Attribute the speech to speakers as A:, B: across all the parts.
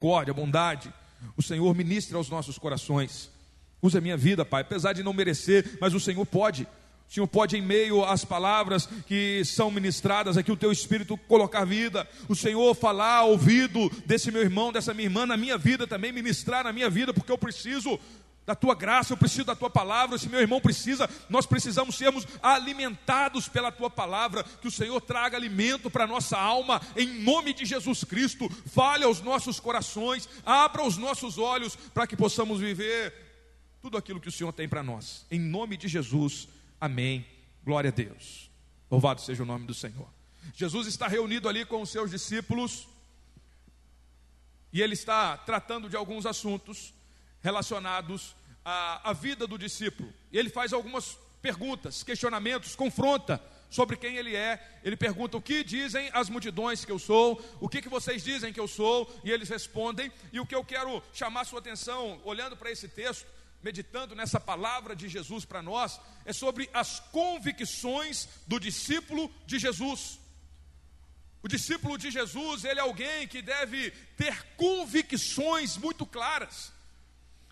A: misericórdia, bondade, o Senhor ministra aos nossos corações. Usa a minha vida, Pai, apesar de não merecer, mas o Senhor pode. O Senhor pode, em meio às palavras que são ministradas aqui, o teu Espírito colocar vida. O Senhor falar ao ouvido desse meu irmão, dessa minha irmã, na minha vida também, ministrar na minha vida, porque eu preciso da tua graça, eu preciso da tua palavra, esse meu irmão precisa, nós precisamos sermos alimentados pela tua palavra, que o Senhor traga alimento para a nossa alma, em nome de Jesus Cristo, fale aos nossos corações, abra os nossos olhos para que possamos viver tudo aquilo que o Senhor tem para nós, em nome de Jesus, amém. Glória a Deus, louvado seja o nome do Senhor. Jesus está reunido ali com os seus discípulos, e ele está tratando de alguns assuntos relacionados à, à vida do discípulo. E ele faz algumas perguntas, questionamentos, confronta sobre quem ele é. Ele pergunta: O que dizem as multidões que eu sou? O que, que vocês dizem que eu sou? E eles respondem. E o que eu quero chamar sua atenção, olhando para esse texto, meditando nessa palavra de Jesus para nós, é sobre as convicções do discípulo de Jesus. O discípulo de Jesus, ele é alguém que deve ter convicções muito claras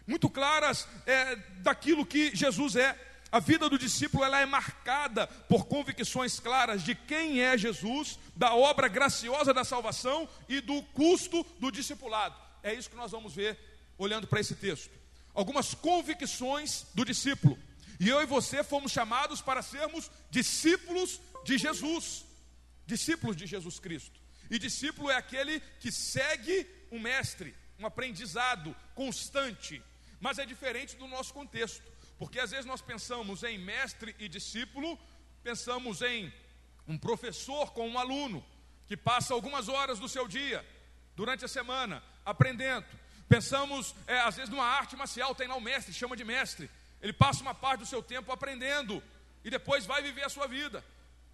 A: muito claras é, daquilo que Jesus é. A vida do discípulo ela é marcada por convicções claras de quem é Jesus, da obra graciosa da salvação e do custo do discipulado. É isso que nós vamos ver olhando para esse texto. Algumas convicções do discípulo. E eu e você fomos chamados para sermos discípulos de Jesus, discípulos de Jesus Cristo. E discípulo é aquele que segue um mestre, um aprendizado constante, mas é diferente do nosso contexto, porque às vezes nós pensamos em mestre e discípulo, pensamos em um professor com um aluno, que passa algumas horas do seu dia, durante a semana, aprendendo. Pensamos, é, às vezes, numa arte marcial, tem lá o mestre, chama de mestre. Ele passa uma parte do seu tempo aprendendo e depois vai viver a sua vida.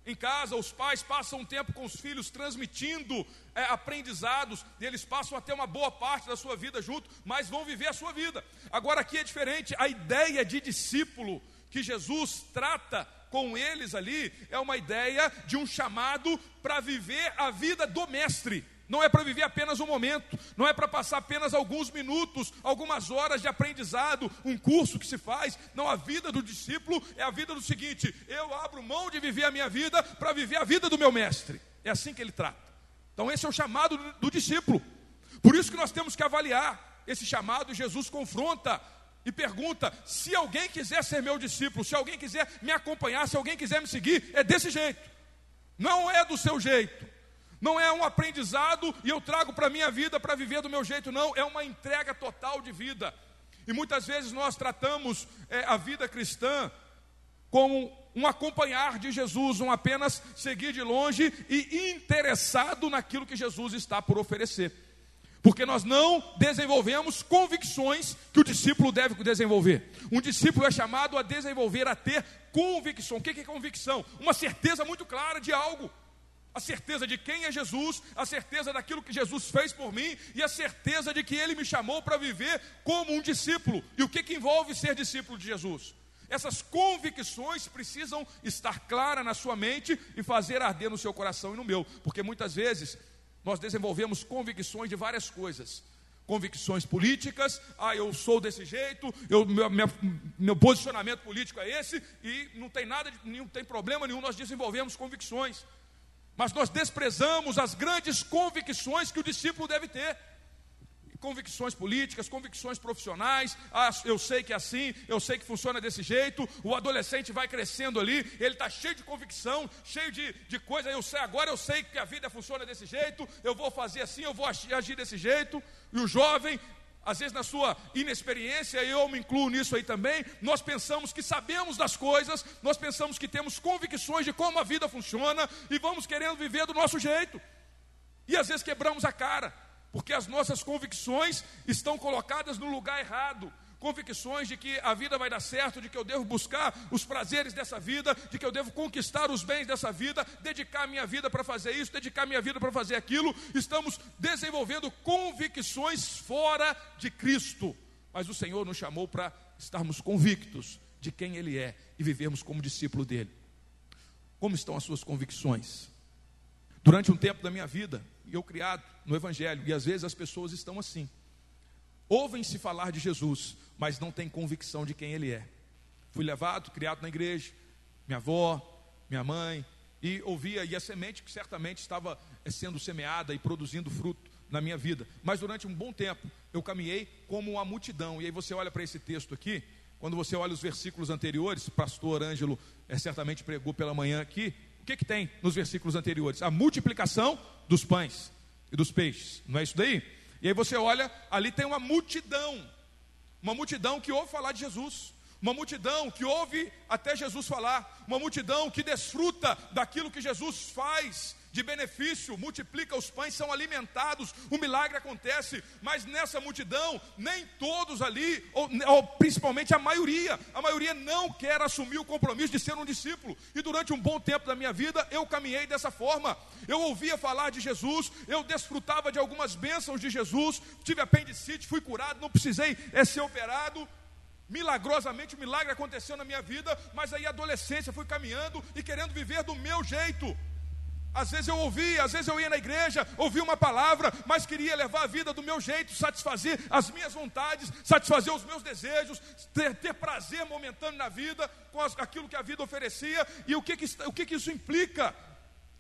A: Em casa, os pais passam um tempo com os filhos transmitindo é, aprendizados, e eles passam até uma boa parte da sua vida junto, mas vão viver a sua vida. Agora aqui é diferente, a ideia de discípulo que Jesus trata com eles ali é uma ideia de um chamado para viver a vida do mestre não é para viver apenas um momento, não é para passar apenas alguns minutos, algumas horas de aprendizado, um curso que se faz. Não, a vida do discípulo é a vida do seguinte: eu abro mão de viver a minha vida para viver a vida do meu mestre. É assim que ele trata. Então, esse é o chamado do, do discípulo. Por isso que nós temos que avaliar esse chamado. Jesus confronta e pergunta: se alguém quiser ser meu discípulo, se alguém quiser me acompanhar, se alguém quiser me seguir, é desse jeito. Não é do seu jeito não é um aprendizado e eu trago para a minha vida para viver do meu jeito, não, é uma entrega total de vida. E muitas vezes nós tratamos é, a vida cristã como um acompanhar de Jesus, um apenas seguir de longe e interessado naquilo que Jesus está por oferecer. Porque nós não desenvolvemos convicções que o discípulo deve desenvolver. Um discípulo é chamado a desenvolver, a ter convicção. O que é convicção? Uma certeza muito clara de algo a certeza de quem é Jesus, a certeza daquilo que Jesus fez por mim e a certeza de que Ele me chamou para viver como um discípulo. E o que, que envolve ser discípulo de Jesus? Essas convicções precisam estar claras na sua mente e fazer arder no seu coração e no meu, porque muitas vezes nós desenvolvemos convicções de várias coisas. Convicções políticas, ah, eu sou desse jeito, eu, meu, meu, posicionamento político é esse, e não tem nada, não tem problema nenhum, nós desenvolvemos convicções mas nós desprezamos as grandes convicções que o discípulo deve ter. Convicções políticas, convicções profissionais. Ah, eu sei que é assim, eu sei que funciona desse jeito. O adolescente vai crescendo ali, ele está cheio de convicção, cheio de, de coisa. Eu sei, agora eu sei que a vida funciona desse jeito, eu vou fazer assim, eu vou agir desse jeito. E o jovem às vezes na sua inexperiência, eu me incluo nisso aí também, nós pensamos que sabemos das coisas, nós pensamos que temos convicções de como a vida funciona e vamos querendo viver do nosso jeito. E às vezes quebramos a cara, porque as nossas convicções estão colocadas no lugar errado convicções de que a vida vai dar certo, de que eu devo buscar os prazeres dessa vida, de que eu devo conquistar os bens dessa vida, dedicar minha vida para fazer isso, dedicar minha vida para fazer aquilo. Estamos desenvolvendo convicções fora de Cristo. Mas o Senhor nos chamou para estarmos convictos de quem Ele é e vivermos como discípulo dele. Como estão as suas convicções? Durante um tempo da minha vida, eu criado no Evangelho, e às vezes as pessoas estão assim. Ouvem-se falar de Jesus, mas não têm convicção de quem Ele é. Fui levado, criado na igreja, minha avó, minha mãe, e ouvia, e a semente que certamente estava eh, sendo semeada e produzindo fruto na minha vida. Mas durante um bom tempo eu caminhei como uma multidão. E aí você olha para esse texto aqui, quando você olha os versículos anteriores, pastor Ângelo é, certamente pregou pela manhã aqui, o que, que tem nos versículos anteriores? A multiplicação dos pães e dos peixes, não é isso daí? E aí você olha, ali tem uma multidão, uma multidão que ouve falar de Jesus, uma multidão que ouve até Jesus falar, uma multidão que desfruta daquilo que Jesus faz, de benefício, multiplica os pães, são alimentados, o milagre acontece, mas nessa multidão, nem todos ali, ou, ou, principalmente a maioria, a maioria não quer assumir o compromisso de ser um discípulo, e durante um bom tempo da minha vida, eu caminhei dessa forma, eu ouvia falar de Jesus, eu desfrutava de algumas bênçãos de Jesus, tive apendicite, fui curado, não precisei é, ser operado, Milagrosamente o milagre aconteceu na minha vida, mas aí a adolescência fui caminhando e querendo viver do meu jeito. Às vezes eu ouvia, às vezes eu ia na igreja, ouvia uma palavra, mas queria levar a vida do meu jeito, satisfazer as minhas vontades, satisfazer os meus desejos, ter, ter prazer momentâneo na vida, com as, aquilo que a vida oferecia. E o que, que, o que, que isso implica?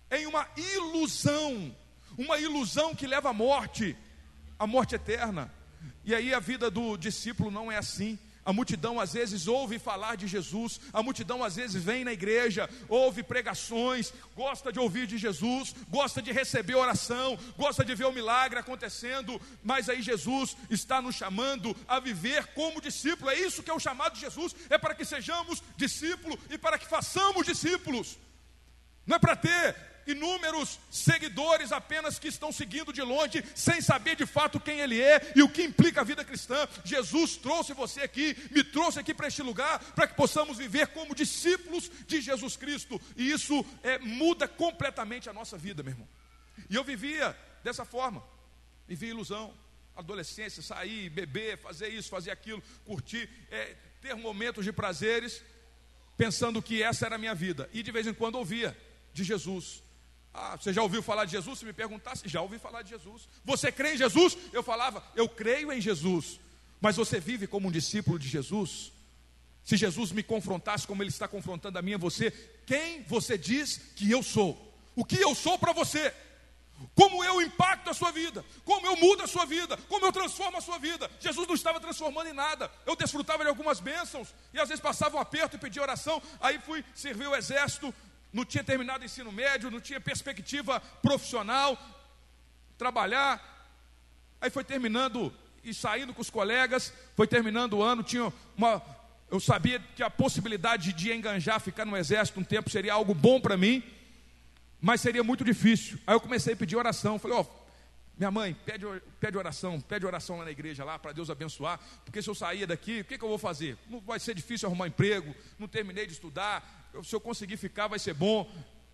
A: Em uma ilusão, uma ilusão que leva à morte, à morte eterna. E aí a vida do discípulo não é assim. A multidão às vezes ouve falar de Jesus, a multidão às vezes vem na igreja, ouve pregações, gosta de ouvir de Jesus, gosta de receber oração, gosta de ver o milagre acontecendo, mas aí Jesus está nos chamando a viver como discípulo. É isso que é o chamado de Jesus, é para que sejamos discípulos e para que façamos discípulos. Não é para ter inúmeros seguidores apenas que estão seguindo de longe, sem saber de fato quem Ele é e o que implica a vida cristã. Jesus trouxe você aqui, me trouxe aqui para este lugar, para que possamos viver como discípulos de Jesus Cristo, e isso é, muda completamente a nossa vida, meu irmão. E eu vivia dessa forma, vivia ilusão, adolescência, sair, beber, fazer isso, fazer aquilo, curtir, é, ter momentos de prazeres, pensando que essa era a minha vida, e de vez em quando ouvia de Jesus, ah, você já ouviu falar de Jesus? Se me perguntasse, já ouvi falar de Jesus. Você crê em Jesus? Eu falava, eu creio em Jesus. Mas você vive como um discípulo de Jesus? Se Jesus me confrontasse como ele está confrontando a mim e você, quem você diz que eu sou? O que eu sou para você? Como eu impacto a sua vida, como eu mudo a sua vida, como eu transformo a sua vida. Jesus não estava transformando em nada. Eu desfrutava de algumas bênçãos e às vezes passava um aperto e pedia oração. Aí fui servir o exército, não tinha terminado o ensino médio, não tinha perspectiva profissional, trabalhar. Aí foi terminando e saindo com os colegas, foi terminando o ano, tinha uma. Eu sabia que a possibilidade de enganjar, ficar no exército um tempo seria algo bom para mim, mas seria muito difícil. Aí eu comecei a pedir oração. Falei, ó, oh, minha mãe, pede, pede oração, pede oração lá na igreja lá para Deus abençoar, porque se eu sair daqui, o que, que eu vou fazer? Não vai ser difícil arrumar emprego, não terminei de estudar, se eu conseguir ficar vai ser bom.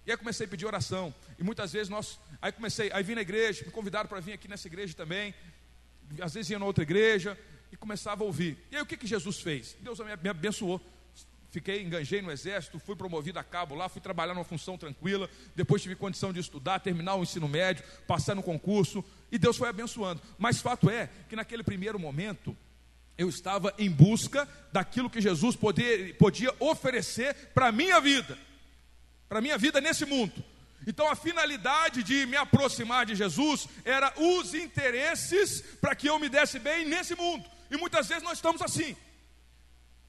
A: E aí comecei a pedir oração. E muitas vezes nós. Aí comecei, aí vim na igreja, me convidaram para vir aqui nessa igreja também. Às vezes ia na outra igreja e começava a ouvir. E aí o que, que Jesus fez? Deus me abençoou. Fiquei, enganjei no exército, fui promovido a cabo lá, fui trabalhar numa função tranquila, depois tive condição de estudar, terminar o ensino médio, passar no concurso, e Deus foi abençoando. Mas fato é que naquele primeiro momento, eu estava em busca daquilo que Jesus poder, podia oferecer para a minha vida, para a minha vida nesse mundo. Então a finalidade de me aproximar de Jesus era os interesses para que eu me desse bem nesse mundo. E muitas vezes nós estamos assim.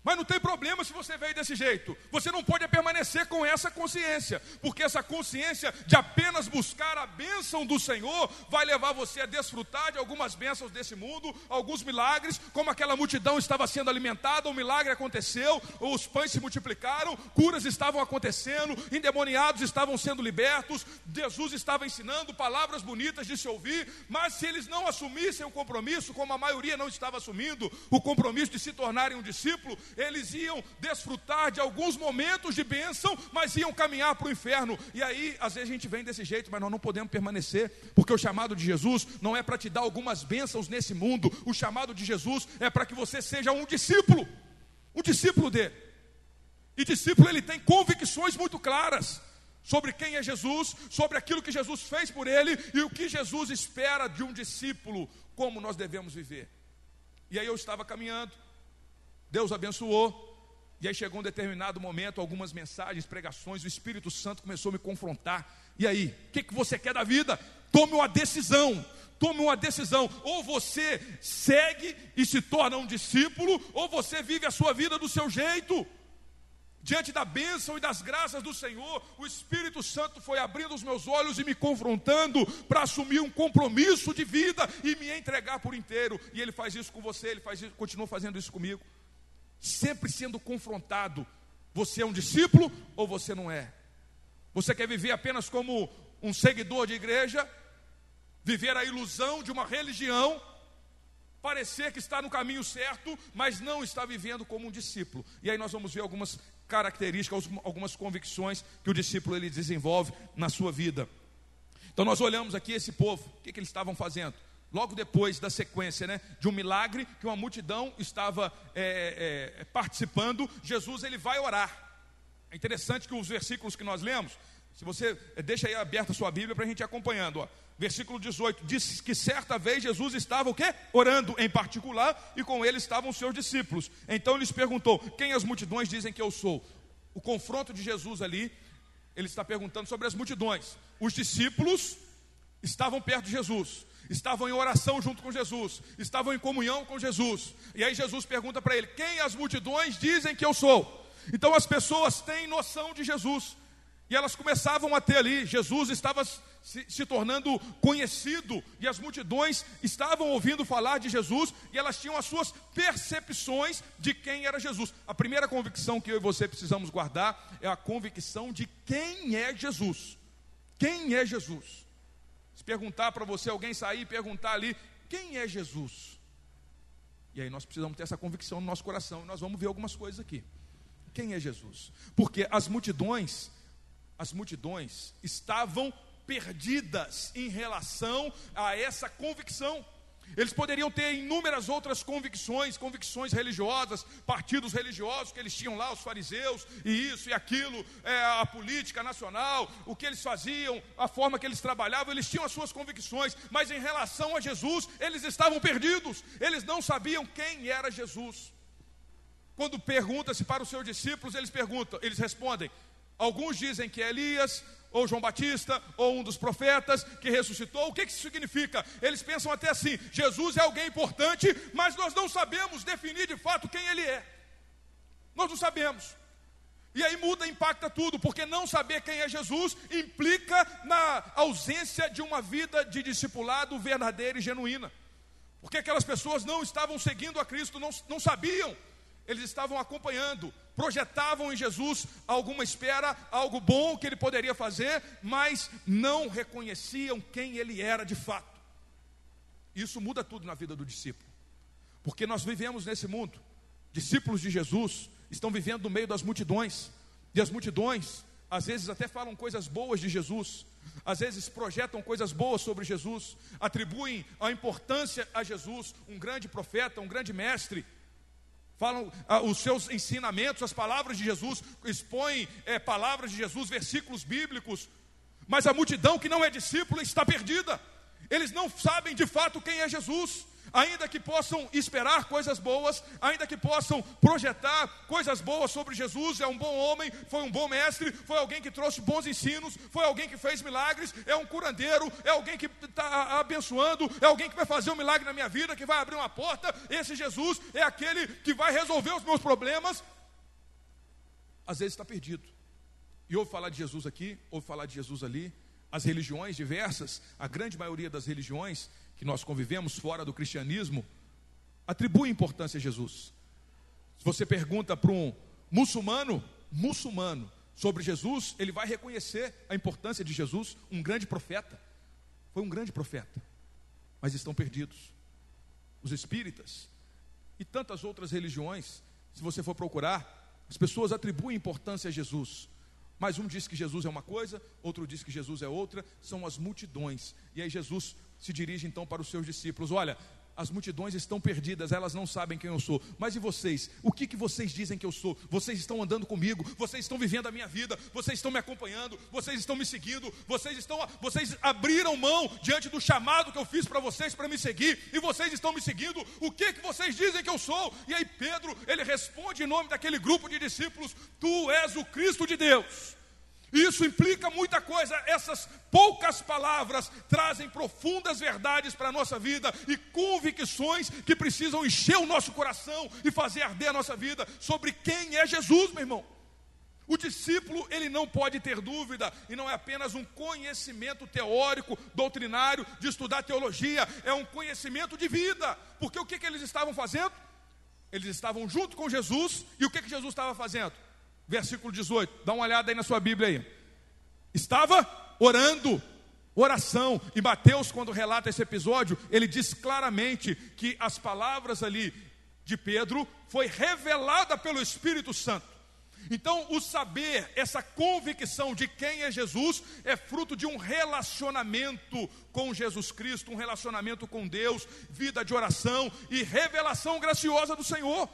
A: Mas não tem problema se você veio desse jeito. Você não pode permanecer com essa consciência, porque essa consciência de apenas buscar a bênção do Senhor vai levar você a desfrutar de algumas bênçãos desse mundo, alguns milagres, como aquela multidão estava sendo alimentada, um milagre aconteceu, os pães se multiplicaram, curas estavam acontecendo, endemoniados estavam sendo libertos, Jesus estava ensinando palavras bonitas de se ouvir, mas se eles não assumissem o compromisso, como a maioria não estava assumindo, o compromisso de se tornarem um discípulo, eles iam desfrutar de alguns momentos de bênção, mas iam caminhar para o inferno. E aí, às vezes a gente vem desse jeito, mas nós não podemos permanecer, porque o chamado de Jesus não é para te dar algumas bênçãos nesse mundo, o chamado de Jesus é para que você seja um discípulo, um discípulo dele. E discípulo ele tem convicções muito claras. sobre quem é Jesus, sobre aquilo que Jesus fez por ele e o que Jesus espera de um discípulo, como nós devemos viver. E aí eu estava caminhando, Deus abençoou, e aí chegou um determinado momento, algumas mensagens, pregações, o Espírito Santo começou a me confrontar. E aí, o que, que você quer da vida? Tome uma decisão. Tome uma decisão. Ou você segue e se torna um discípulo, ou você vive a sua vida do seu jeito. Diante da bênção e das graças do Senhor, o Espírito Santo foi abrindo os meus olhos e me confrontando para assumir um compromisso de vida e me entregar por inteiro. E Ele faz isso com você, Ele faz isso, continua fazendo isso comigo. Sempre sendo confrontado. Você é um discípulo ou você não é? Você quer viver apenas como um seguidor de igreja? Viver a ilusão de uma religião? Parecer que está no caminho certo, mas não está vivendo como um discípulo. E aí nós vamos ver algumas características, algumas convicções que o discípulo ele desenvolve na sua vida. Então nós olhamos aqui esse povo, o que, que eles estavam fazendo? Logo depois da sequência né, de um milagre que uma multidão estava é, é, participando, Jesus ele vai orar. É interessante que os versículos que nós lemos, se você é, deixa aí aberta a sua Bíblia para a gente ir acompanhando, ó. versículo 18, diz que certa vez Jesus estava o quê? Orando em particular e com ele estavam os seus discípulos. Então ele lhes perguntou: Quem as multidões dizem que eu sou? O confronto de Jesus ali, ele está perguntando sobre as multidões. Os discípulos estavam perto de Jesus estavam em oração junto com Jesus, estavam em comunhão com Jesus. E aí Jesus pergunta para ele: Quem as multidões dizem que eu sou? Então as pessoas têm noção de Jesus. E elas começavam a ter ali, Jesus estava se, se, tornando conhecido, e as multidões estavam ouvindo falar de Jesus, e elas tinham as suas percepções de quem era Jesus. A primeira convicção que eu e você precisamos guardar é a convicção de quem é Jesus. Quem é Jesus? Se perguntar para você, alguém sair e perguntar ali, quem é Jesus? E aí nós precisamos ter essa convicção no nosso coração, e nós vamos ver algumas coisas aqui. Quem é Jesus? Porque as multidões, as multidões estavam perdidas em relação a essa convicção. Eles poderiam ter inúmeras outras convicções, convicções religiosas, partidos religiosos que eles tinham lá, os fariseus, e isso e aquilo, é, a política nacional, o que eles faziam, a forma que eles trabalhavam, eles tinham as suas convicções, mas em relação a Jesus, eles estavam perdidos, eles não sabiam quem era Jesus. Quando pergunta-se para os seus discípulos, eles perguntam, eles respondem: alguns dizem que é Elias, ou João Batista, ou um dos profetas que ressuscitou. O que, isso significa? Eles pensam até assim: Jesus é alguém importante, mas nós não sabemos definir de fato quem ele é. Nós não sabemos. E aí muda, impacta tudo, porque não saber quem é Jesus implica na ausência de uma vida de discipulado verdadeira e genuína. Porque aquelas pessoas não estavam seguindo a Cristo, não, não sabiam eles estavam acompanhando, projetavam em Jesus alguma espera, algo bom que ele poderia fazer, mas não reconheciam quem ele era de fato. Isso muda tudo na vida do discípulo, porque nós vivemos nesse mundo, discípulos de Jesus estão vivendo no meio das multidões, e as multidões às vezes até falam coisas boas de Jesus, às vezes projetam coisas boas sobre Jesus, atribuem a importância a Jesus, um grande profeta, um grande mestre, falam ah, os seus ensinamentos, as palavras de Jesus, expõem é, palavras de Jesus, versículos bíblicos, mas a multidão que não é discípula está perdida, eles não sabem de fato quem é Jesus ainda que possam esperar coisas boas, ainda que possam projetar coisas boas sobre Jesus, é um bom homem, foi um bom mestre, foi alguém que trouxe bons ensinos, foi alguém que fez milagres, é um curandeiro, é alguém que está abençoando, é alguém que vai fazer um milagre na minha vida, que vai abrir uma porta. Esse Jesus é aquele que vai resolver os meus problemas. Às vezes está perdido. E ouve falar de Jesus aqui, ouve falar de Jesus ali. As religiões diversas, a grande maioria das religiões, que nós convivemos fora do cristianismo, atribui importância a Jesus. Se você pergunta para um muçulmano, muçulmano, sobre Jesus, ele vai reconhecer a importância de Jesus, um grande profeta. Foi um grande profeta, mas estão perdidos. Os espíritas e tantas outras religiões, se você for procurar, as pessoas atribuem importância a Jesus. Mas um diz que Jesus é uma coisa, outro diz que Jesus é outra, são as multidões. E aí Jesus se dirige então para os seus discípulos: Olha, as multidões estão perdidas, elas não sabem quem eu sou. Mas e vocês? O que, que vocês dizem que eu sou? Vocês estão andando comigo, vocês estão vivendo a minha vida, vocês estão me acompanhando, vocês estão me seguindo, vocês estão, vocês abriram mão diante do chamado que eu fiz para vocês para me seguir, e vocês estão me seguindo. O que que vocês dizem que eu sou? E aí Pedro, ele responde em nome daquele grupo de discípulos: Tu és o Cristo de Deus. Isso implica muita coisa. Essas poucas palavras trazem profundas verdades para a nossa vida e convicções que precisam encher o nosso coração e fazer arder a nossa vida sobre quem é Jesus, meu irmão. O discípulo, ele não pode ter dúvida, e não é apenas um conhecimento teórico, doutrinário, de estudar teologia, é um conhecimento de vida. Porque o que, que eles estavam fazendo? Eles estavam junto com Jesus, e o que, que Jesus estava fazendo? Versículo 18. Dá uma olhada aí na sua Bíblia aí. Estava orando, oração. E Mateus, quando relata esse episódio, ele diz claramente que as palavras ali de Pedro foi revelada pelo Espírito Santo. Então, o saber, essa convicção de quem é Jesus, é fruto de um relacionamento com Jesus Cristo, um relacionamento com Deus, vida de oração e revelação graciosa do Senhor.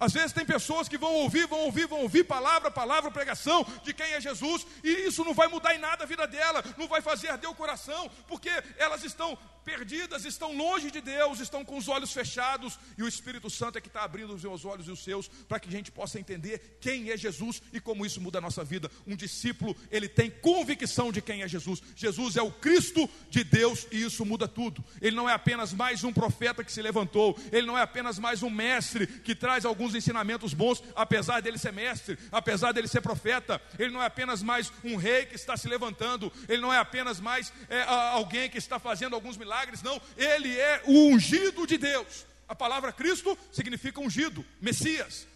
A: Às vezes tem pessoas que vão ouvir, vão ouvir, vão ouvir palavra, palavra, pregação de quem é Jesus, e isso não vai mudar em nada a vida dela, não vai fazer arder o coração, porque elas estão perdidas, estão longe de Deus, estão com os olhos fechados, e o Espírito Santo é que está abrindo os meus olhos e os seus, para que a gente possa entender quem é Jesus e como isso muda a nossa vida. Um discípulo, ele tem convicção de quem é Jesus. Jesus é o Cristo de Deus e isso muda tudo. Ele não é apenas mais um profeta que se levantou, ele não é apenas mais um mestre que traz alguns ensinamentos bons, apesar dele ser mestre, apesar dele ser profeta, ele não é apenas mais um rei que está se levantando, ele não é apenas mais é, alguém que está fazendo alguns milagres, não. Ele é o ungido de Deus. A palavra Cristo significa ungido, Messias.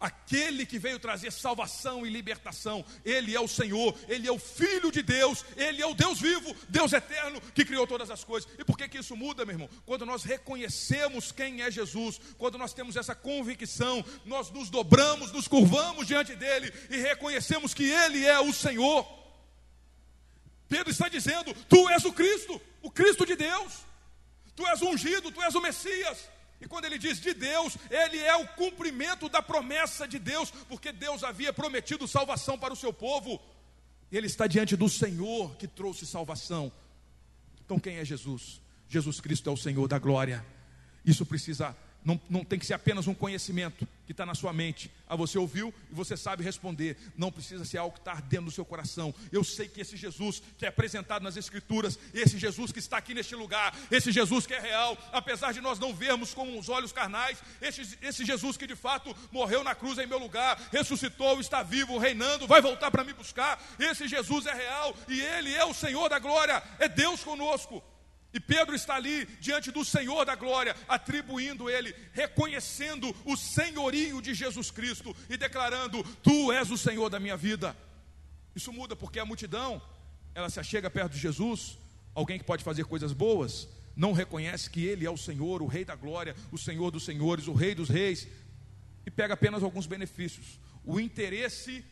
A: Aquele que veio trazer salvação e libertação, Ele é o Senhor, Ele é o Filho de Deus, Ele é o Deus vivo, Deus eterno que criou todas as coisas. E por que, que isso muda, meu irmão? Quando nós reconhecemos quem é Jesus, quando nós temos essa convicção, nós nos dobramos, nos curvamos diante dEle e reconhecemos que Ele é o Senhor. Pedro está dizendo: Tu és o Cristo, o Cristo de Deus. Tu és o ungido, tu és o Messias. E quando ele diz de Deus, ele é o cumprimento da promessa de Deus, porque Deus havia prometido salvação para o seu povo. Ele está diante do Senhor que trouxe salvação. Então, quem é Jesus? Jesus Cristo é o Senhor da glória. Isso precisa não, não tem que ser apenas um conhecimento que está na sua mente. Ah, você ouviu e você sabe responder. Não precisa ser algo que está ardendo no seu coração. Eu sei que esse Jesus que é apresentado nas Escrituras, esse Jesus que está aqui neste lugar, esse Jesus que é real, apesar de nós não vermos com os olhos carnais, esse, esse Jesus que de fato morreu na cruz em meu lugar, ressuscitou, está vivo, reinando, vai voltar para me buscar. Esse Jesus é real e ele é o Senhor da glória, é Deus conosco. E Pedro está ali diante do Senhor da glória, atribuindo ele, reconhecendo o senhorio de Jesus Cristo e declarando: Tu és o Senhor da minha vida. Isso muda porque a multidão, ela se achega perto de Jesus, alguém que pode fazer coisas boas, não reconhece que ele é o Senhor, o Rei da glória, o Senhor dos senhores, o Rei dos reis, e pega apenas alguns benefícios. O interesse,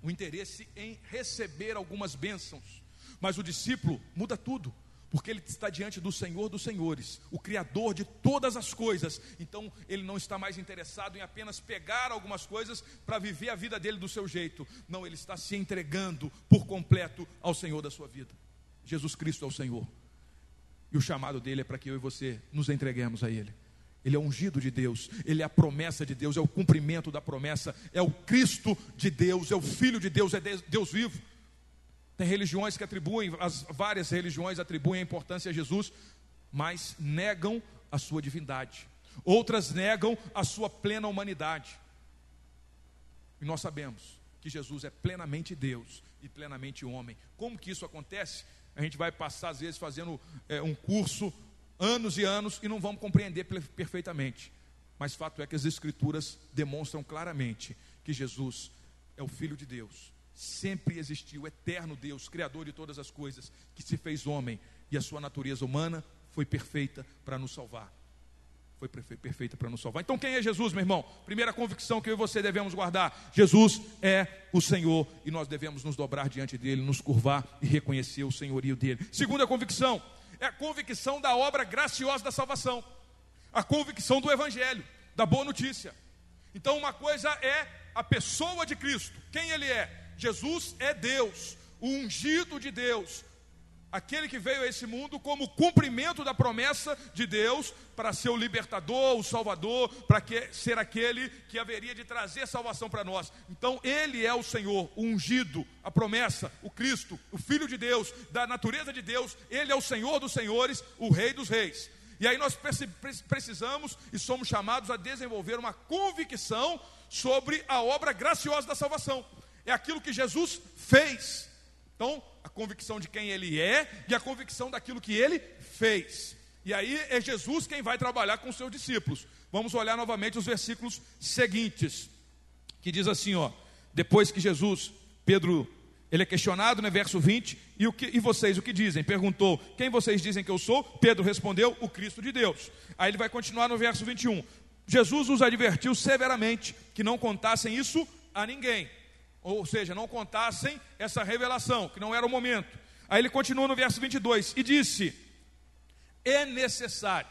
A: o interesse em receber algumas bênçãos. Mas o discípulo muda tudo porque ele está diante do Senhor dos Senhores, o Criador de todas as coisas. Então, ele não está mais interessado em apenas pegar algumas coisas para viver a vida dele do seu jeito. Não, ele está se entregando por completo ao Senhor da sua vida. Jesus Cristo é o Senhor. E o chamado dele é para que eu e você nos entreguemos a Ele. Ele é ungido de Deus, ele é a promessa de Deus, é o cumprimento da promessa, é o Cristo de Deus, é o Filho de Deus, é Deus vivo. Tem religiões que atribuem, as várias religiões atribuem a importância a Jesus, mas negam a sua divindade. Outras negam a sua plena humanidade. E nós sabemos que Jesus é plenamente Deus e plenamente homem. Como que isso acontece? A gente vai passar, às vezes, fazendo é, um curso anos e anos e não vamos compreender perfeitamente. Mas fato é que as Escrituras demonstram claramente que Jesus é o Filho de Deus, sempre existiu, o eterno Deus, Criador de todas as coisas, que se fez homem e a sua natureza humana foi perfeita para nos salvar. Foi perfeita para nos salvar. Então, quem é Jesus, meu irmão? Primeira convicção que eu e você devemos guardar: Jesus é o Senhor e nós devemos nos dobrar diante dele, nos curvar e reconhecer o senhorio dele. Segunda convicção: é a convicção da obra graciosa da salvação, a convicção do Evangelho, da boa notícia. Então, uma coisa é a pessoa de Cristo, quem Ele é. Jesus é Deus, o ungido de Deus, aquele que veio a esse mundo como cumprimento da promessa de Deus para ser o libertador, o salvador, para ser aquele que haveria de trazer salvação para nós. Então, ele é o Senhor, o ungido, a promessa, o Cristo, o Filho de Deus, da natureza de Deus, ele é o Senhor dos senhores, o Rei dos reis. E aí nós precisamos e somos chamados a desenvolver uma convicção sobre a obra graciosa da salvação. É aquilo que Jesus fez. Então, a convicção de quem ele é e a convicção daquilo que ele fez. E aí é Jesus quem vai trabalhar com seus discípulos. Vamos olhar novamente os versículos seguintes, que diz assim, ó: Depois que Jesus, Pedro, ele é questionado né, verso 20, e, o que, e vocês o que dizem? Perguntou: Quem vocês dizem que eu sou? Pedro respondeu: O Cristo de Deus. Aí ele vai continuar no verso 21. Jesus os advertiu severamente que não contassem isso a ninguém ou seja, não contassem essa revelação, que não era o momento. Aí ele continua no verso 22 e disse: É necessário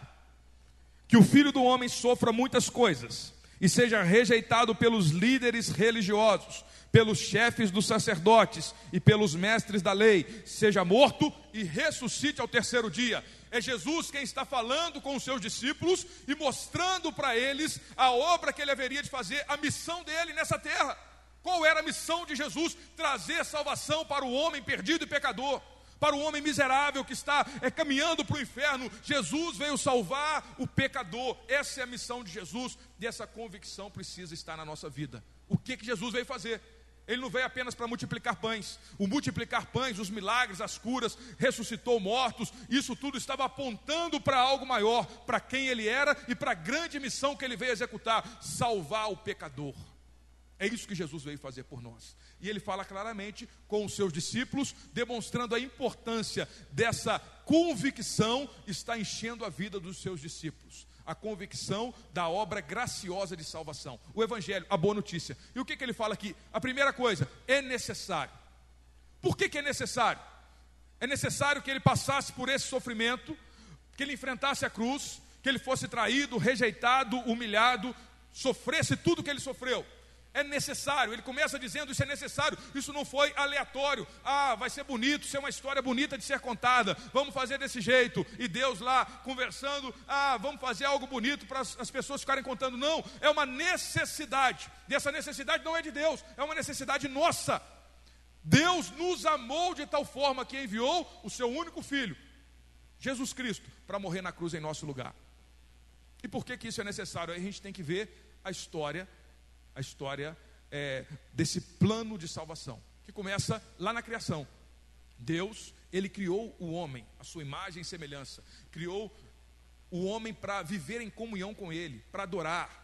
A: que o filho do homem sofra muitas coisas e seja rejeitado pelos líderes religiosos, pelos chefes dos sacerdotes e pelos mestres da lei, seja morto e ressuscite ao terceiro dia. É Jesus quem está falando com os seus discípulos e mostrando para eles a obra que ele haveria de fazer, a missão dele nessa terra. Qual era a missão de Jesus? Trazer salvação para o homem perdido e pecador, para o homem miserável que está é, caminhando para o inferno. Jesus veio salvar o pecador. Essa é a missão de Jesus e essa convicção precisa estar na nossa vida. O que, que Jesus veio fazer? Ele não veio apenas para multiplicar pães. O multiplicar pães, os milagres, as curas, ressuscitou mortos, isso tudo estava apontando para algo maior, para quem ele era e para a grande missão que ele veio executar: salvar o pecador. É isso que Jesus veio fazer por nós. E ele fala claramente com os seus discípulos, demonstrando a importância dessa convicção está enchendo a vida dos seus discípulos. A convicção da obra graciosa de salvação. O Evangelho, a boa notícia. E o que, que ele fala aqui? A primeira coisa, é necessário. Por que, que é necessário? É necessário que ele passasse por esse sofrimento, que ele enfrentasse a cruz, que ele fosse traído, rejeitado, humilhado, sofresse tudo que ele sofreu é necessário. Ele começa dizendo: Isso é necessário, isso não foi aleatório. Ah, vai ser bonito, isso é uma história bonita de ser contada. Vamos fazer desse jeito. E Deus lá conversando: Ah, vamos fazer algo bonito para as pessoas ficarem contando. Não, é uma necessidade. E essa necessidade não é de Deus, é uma necessidade nossa. Deus nos amou de tal forma que enviou o seu único filho, Jesus Cristo, para morrer na cruz em nosso lugar. E por que, que isso é necessário? Aí a gente tem que ver a história a história é, desse plano de salvação, que começa lá na criação. Deus, ele criou o homem, a sua imagem e semelhança, criou o homem para viver em comunhão com ele, para adorar.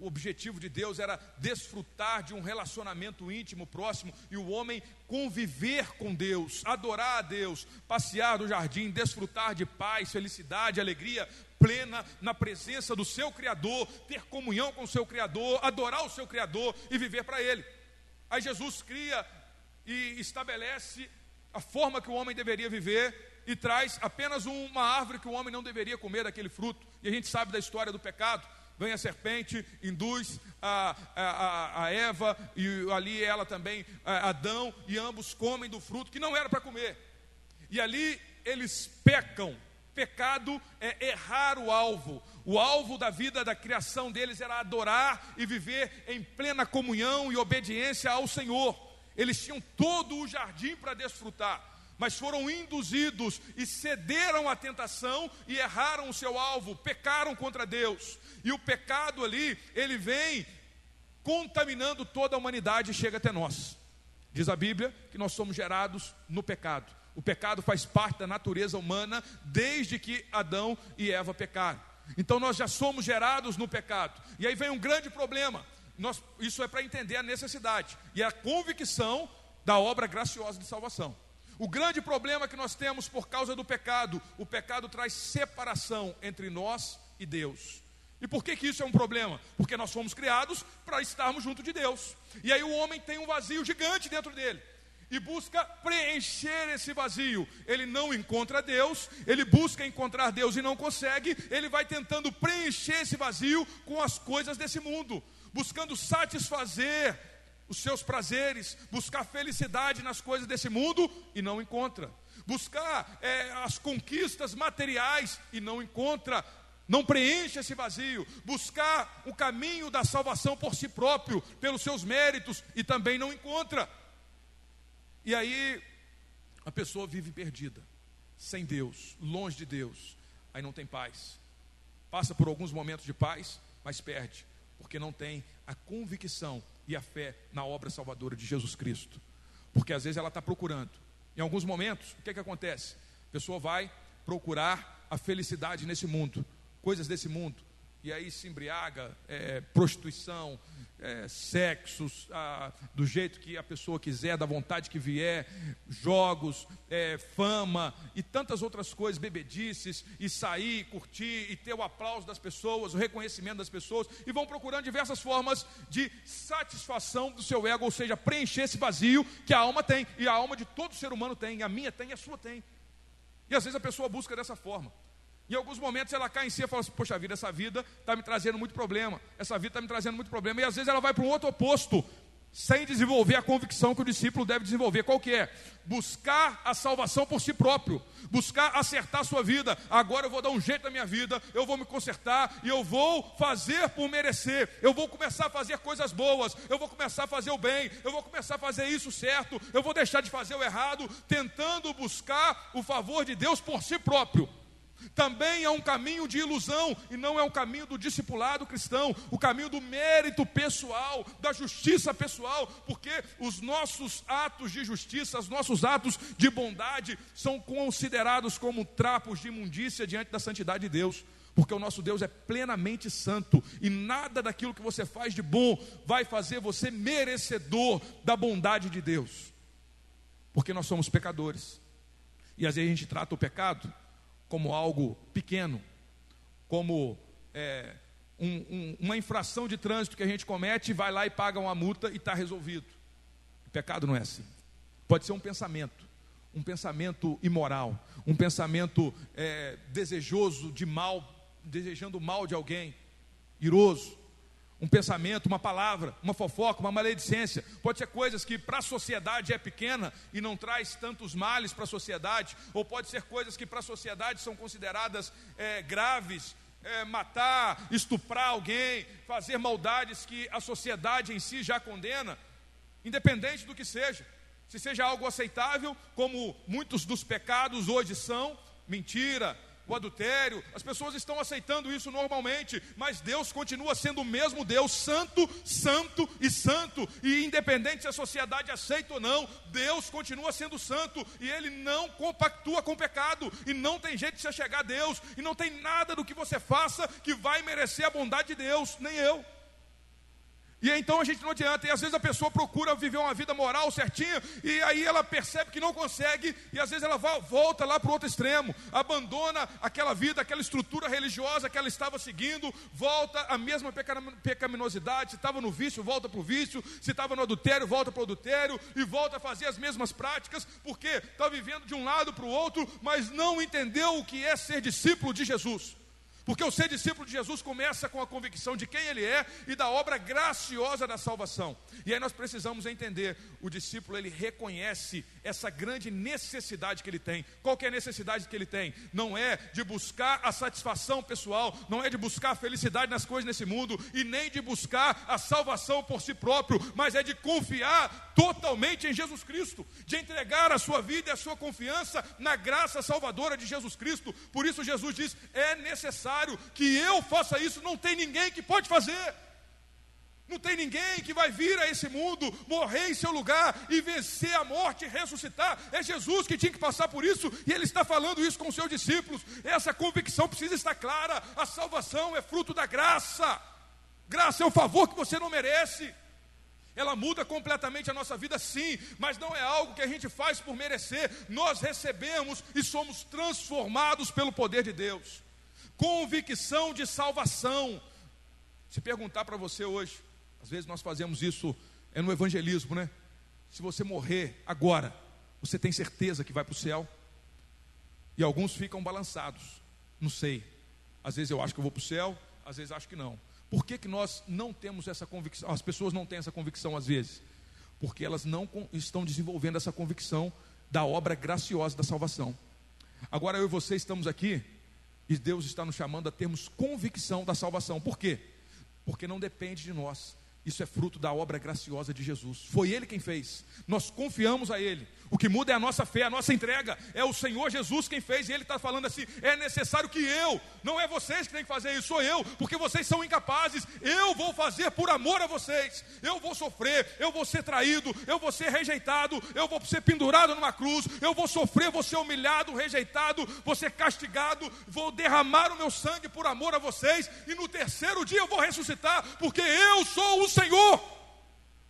A: O objetivo de Deus era desfrutar de um relacionamento íntimo, próximo, e o homem conviver com Deus, adorar a Deus, passear no jardim, desfrutar de paz, felicidade, alegria, plena na presença do seu Criador, ter comunhão com o seu Criador, adorar o seu Criador e viver para Ele. Aí Jesus cria e estabelece a forma que o homem deveria viver e traz apenas uma árvore que o homem não deveria comer daquele fruto. E a gente sabe da história do pecado. Vem a serpente, induz a, a, a Eva e ali ela também, Adão, e ambos comem do fruto que não era para comer. E ali eles pecam Pecado é errar o alvo. O alvo da vida da criação deles era adorar e viver em plena comunhão e obediência ao Senhor. Eles tinham todo o jardim para desfrutar, mas foram induzidos e cederam à tentação e erraram o seu alvo, pecaram contra Deus. E o pecado ali, ele vem contaminando toda a humanidade e chega até nós. Diz a Bíblia que nós somos gerados no pecado. O pecado faz parte da natureza humana desde que Adão e Eva pecaram. Então nós já somos gerados no pecado. E aí vem um grande problema. Nós, isso é para entender a necessidade e a convicção da obra graciosa de salvação. O grande problema que nós temos por causa do pecado, o pecado traz separação entre nós e Deus. E por que, que isso é um problema? Porque nós fomos criados para estarmos junto de Deus. E aí o homem tem um vazio gigante dentro dele. E busca preencher esse vazio. Ele não encontra Deus, ele busca encontrar Deus e não consegue, ele vai tentando preencher esse vazio com as coisas desse mundo, buscando satisfazer os seus prazeres, buscar felicidade nas coisas desse mundo e não encontra. Buscar é, as conquistas materiais e não encontra, não preenche esse vazio, buscar o caminho da salvação por si próprio, pelos seus méritos, e também não encontra. E aí a pessoa vive perdida, sem Deus, longe de Deus, aí não tem paz. Passa por alguns momentos de paz, mas perde, porque não tem a convicção e a fé na obra salvadora de Jesus Cristo. Porque às vezes ela está procurando. Em alguns momentos, o que, é que acontece? A pessoa vai procurar a felicidade nesse mundo, coisas desse mundo, e aí se embriaga, é, prostituição, é, sexos, a, do jeito que a pessoa quiser, da vontade que vier, jogos, é, fama e tantas outras coisas, bebedices, e sair, curtir, e ter o aplauso das pessoas, o reconhecimento das pessoas, e vão procurando diversas formas de satisfação do seu ego, ou seja, preencher esse vazio que a alma tem, e a alma de todo ser humano tem, a minha tem e a sua tem. E às vezes a pessoa busca dessa forma. Em alguns momentos ela cai em si e fala assim: Poxa vida, essa vida está me trazendo muito problema, essa vida está me trazendo muito problema. E às vezes ela vai para um outro oposto, sem desenvolver a convicção que o discípulo deve desenvolver. Qual que é? Buscar a salvação por si próprio, buscar acertar a sua vida. Agora eu vou dar um jeito na minha vida, eu vou me consertar e eu vou fazer por merecer. Eu vou começar a fazer coisas boas, eu vou começar a fazer o bem, eu vou começar a fazer isso certo, eu vou deixar de fazer o errado, tentando buscar o favor de Deus por si próprio. Também é um caminho de ilusão e não é um caminho do discipulado cristão, o caminho do mérito pessoal, da justiça pessoal, porque os nossos atos de justiça, os nossos atos de bondade são considerados como trapos de imundícia diante da santidade de Deus. Porque o nosso Deus é plenamente santo e nada daquilo que você faz de bom vai fazer você merecedor da bondade de Deus. Porque nós somos pecadores. E às vezes a gente trata o pecado como algo pequeno, como é, um, um, uma infração de trânsito que a gente comete, vai lá e paga uma multa e está resolvido. O pecado não é assim. Pode ser um pensamento, um pensamento imoral, um pensamento é, desejoso de mal, desejando mal de alguém, iroso um pensamento, uma palavra, uma fofoca, uma maledicência. Pode ser coisas que para a sociedade é pequena e não traz tantos males para a sociedade, ou pode ser coisas que para a sociedade são consideradas é, graves, é, matar, estuprar alguém, fazer maldades que a sociedade em si já condena, independente do que seja. Se seja algo aceitável, como muitos dos pecados hoje são, mentira, o adultério, as pessoas estão aceitando isso normalmente, mas Deus continua sendo o mesmo Deus, santo, santo e santo, e independente se a sociedade aceita ou não, Deus continua sendo santo, e Ele não compactua com o pecado, e não tem jeito de você chegar a Deus, e não tem nada do que você faça que vai merecer a bondade de Deus, nem eu. E então a gente não adianta, e às vezes a pessoa procura viver uma vida moral certinha, e aí ela percebe que não consegue, e às vezes ela volta lá para o outro extremo, abandona aquela vida, aquela estrutura religiosa que ela estava seguindo, volta à mesma pecaminosidade, se estava no vício, volta para o vício, se estava no adultério, volta para o adultério, e volta a fazer as mesmas práticas, porque está vivendo de um lado para o outro, mas não entendeu o que é ser discípulo de Jesus. Porque o ser discípulo de Jesus começa com a convicção de quem ele é e da obra graciosa da salvação. E aí nós precisamos entender, o discípulo ele reconhece essa grande necessidade que ele tem. Qual que é a necessidade que ele tem? Não é de buscar a satisfação pessoal, não é de buscar a felicidade nas coisas nesse mundo e nem de buscar a salvação por si próprio, mas é de confiar totalmente em Jesus Cristo, de entregar a sua vida e a sua confiança na graça salvadora de Jesus Cristo. Por isso Jesus diz: "É necessário que eu faça isso, não tem ninguém que pode fazer. Não tem ninguém que vai vir a esse mundo, morrer em seu lugar e vencer a morte e ressuscitar. É Jesus que tinha que passar por isso e ele está falando isso com os seus discípulos. Essa convicção precisa estar clara. A salvação é fruto da graça. Graça é um favor que você não merece. Ela muda completamente a nossa vida, sim, mas não é algo que a gente faz por merecer. Nós recebemos e somos transformados pelo poder de Deus convicção de salvação. Se perguntar para você hoje, às vezes nós fazemos isso é no evangelismo, né? se você morrer agora, você tem certeza que vai para o céu? E alguns ficam balançados. Não sei. Às vezes eu acho que eu vou para o céu, às vezes acho que não. Por que, que nós não temos essa convicção? As pessoas não têm essa convicção às vezes. Porque elas não estão desenvolvendo essa convicção da obra graciosa da salvação. Agora eu e você estamos aqui e Deus está nos chamando a termos convicção da salvação. Por quê? Porque não depende de nós. Isso é fruto da obra graciosa de Jesus. Foi Ele quem fez. Nós confiamos a Ele. O que muda é a nossa fé, a nossa entrega. É o Senhor Jesus quem fez. E Ele está falando assim: é necessário que eu, não é vocês que têm que fazer isso, sou eu, porque vocês são incapazes. Eu vou fazer por amor a vocês. Eu vou sofrer, eu vou ser traído, eu vou ser rejeitado, eu vou ser pendurado numa cruz, eu vou sofrer, vou ser humilhado, rejeitado, vou ser castigado, vou derramar o meu sangue por amor a vocês. E no terceiro dia eu vou ressuscitar, porque eu sou o Senhor.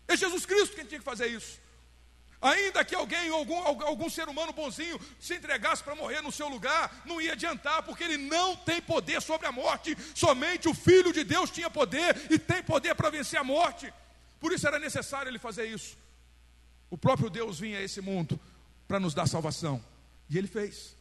A: É Jesus Cristo quem tinha que fazer isso. Ainda que alguém, algum, algum ser humano bonzinho, se entregasse para morrer no seu lugar, não ia adiantar, porque ele não tem poder sobre a morte. Somente o Filho de Deus tinha poder e tem poder para vencer a morte. Por isso era necessário ele fazer isso. O próprio Deus vinha a esse mundo para nos dar salvação. E ele fez.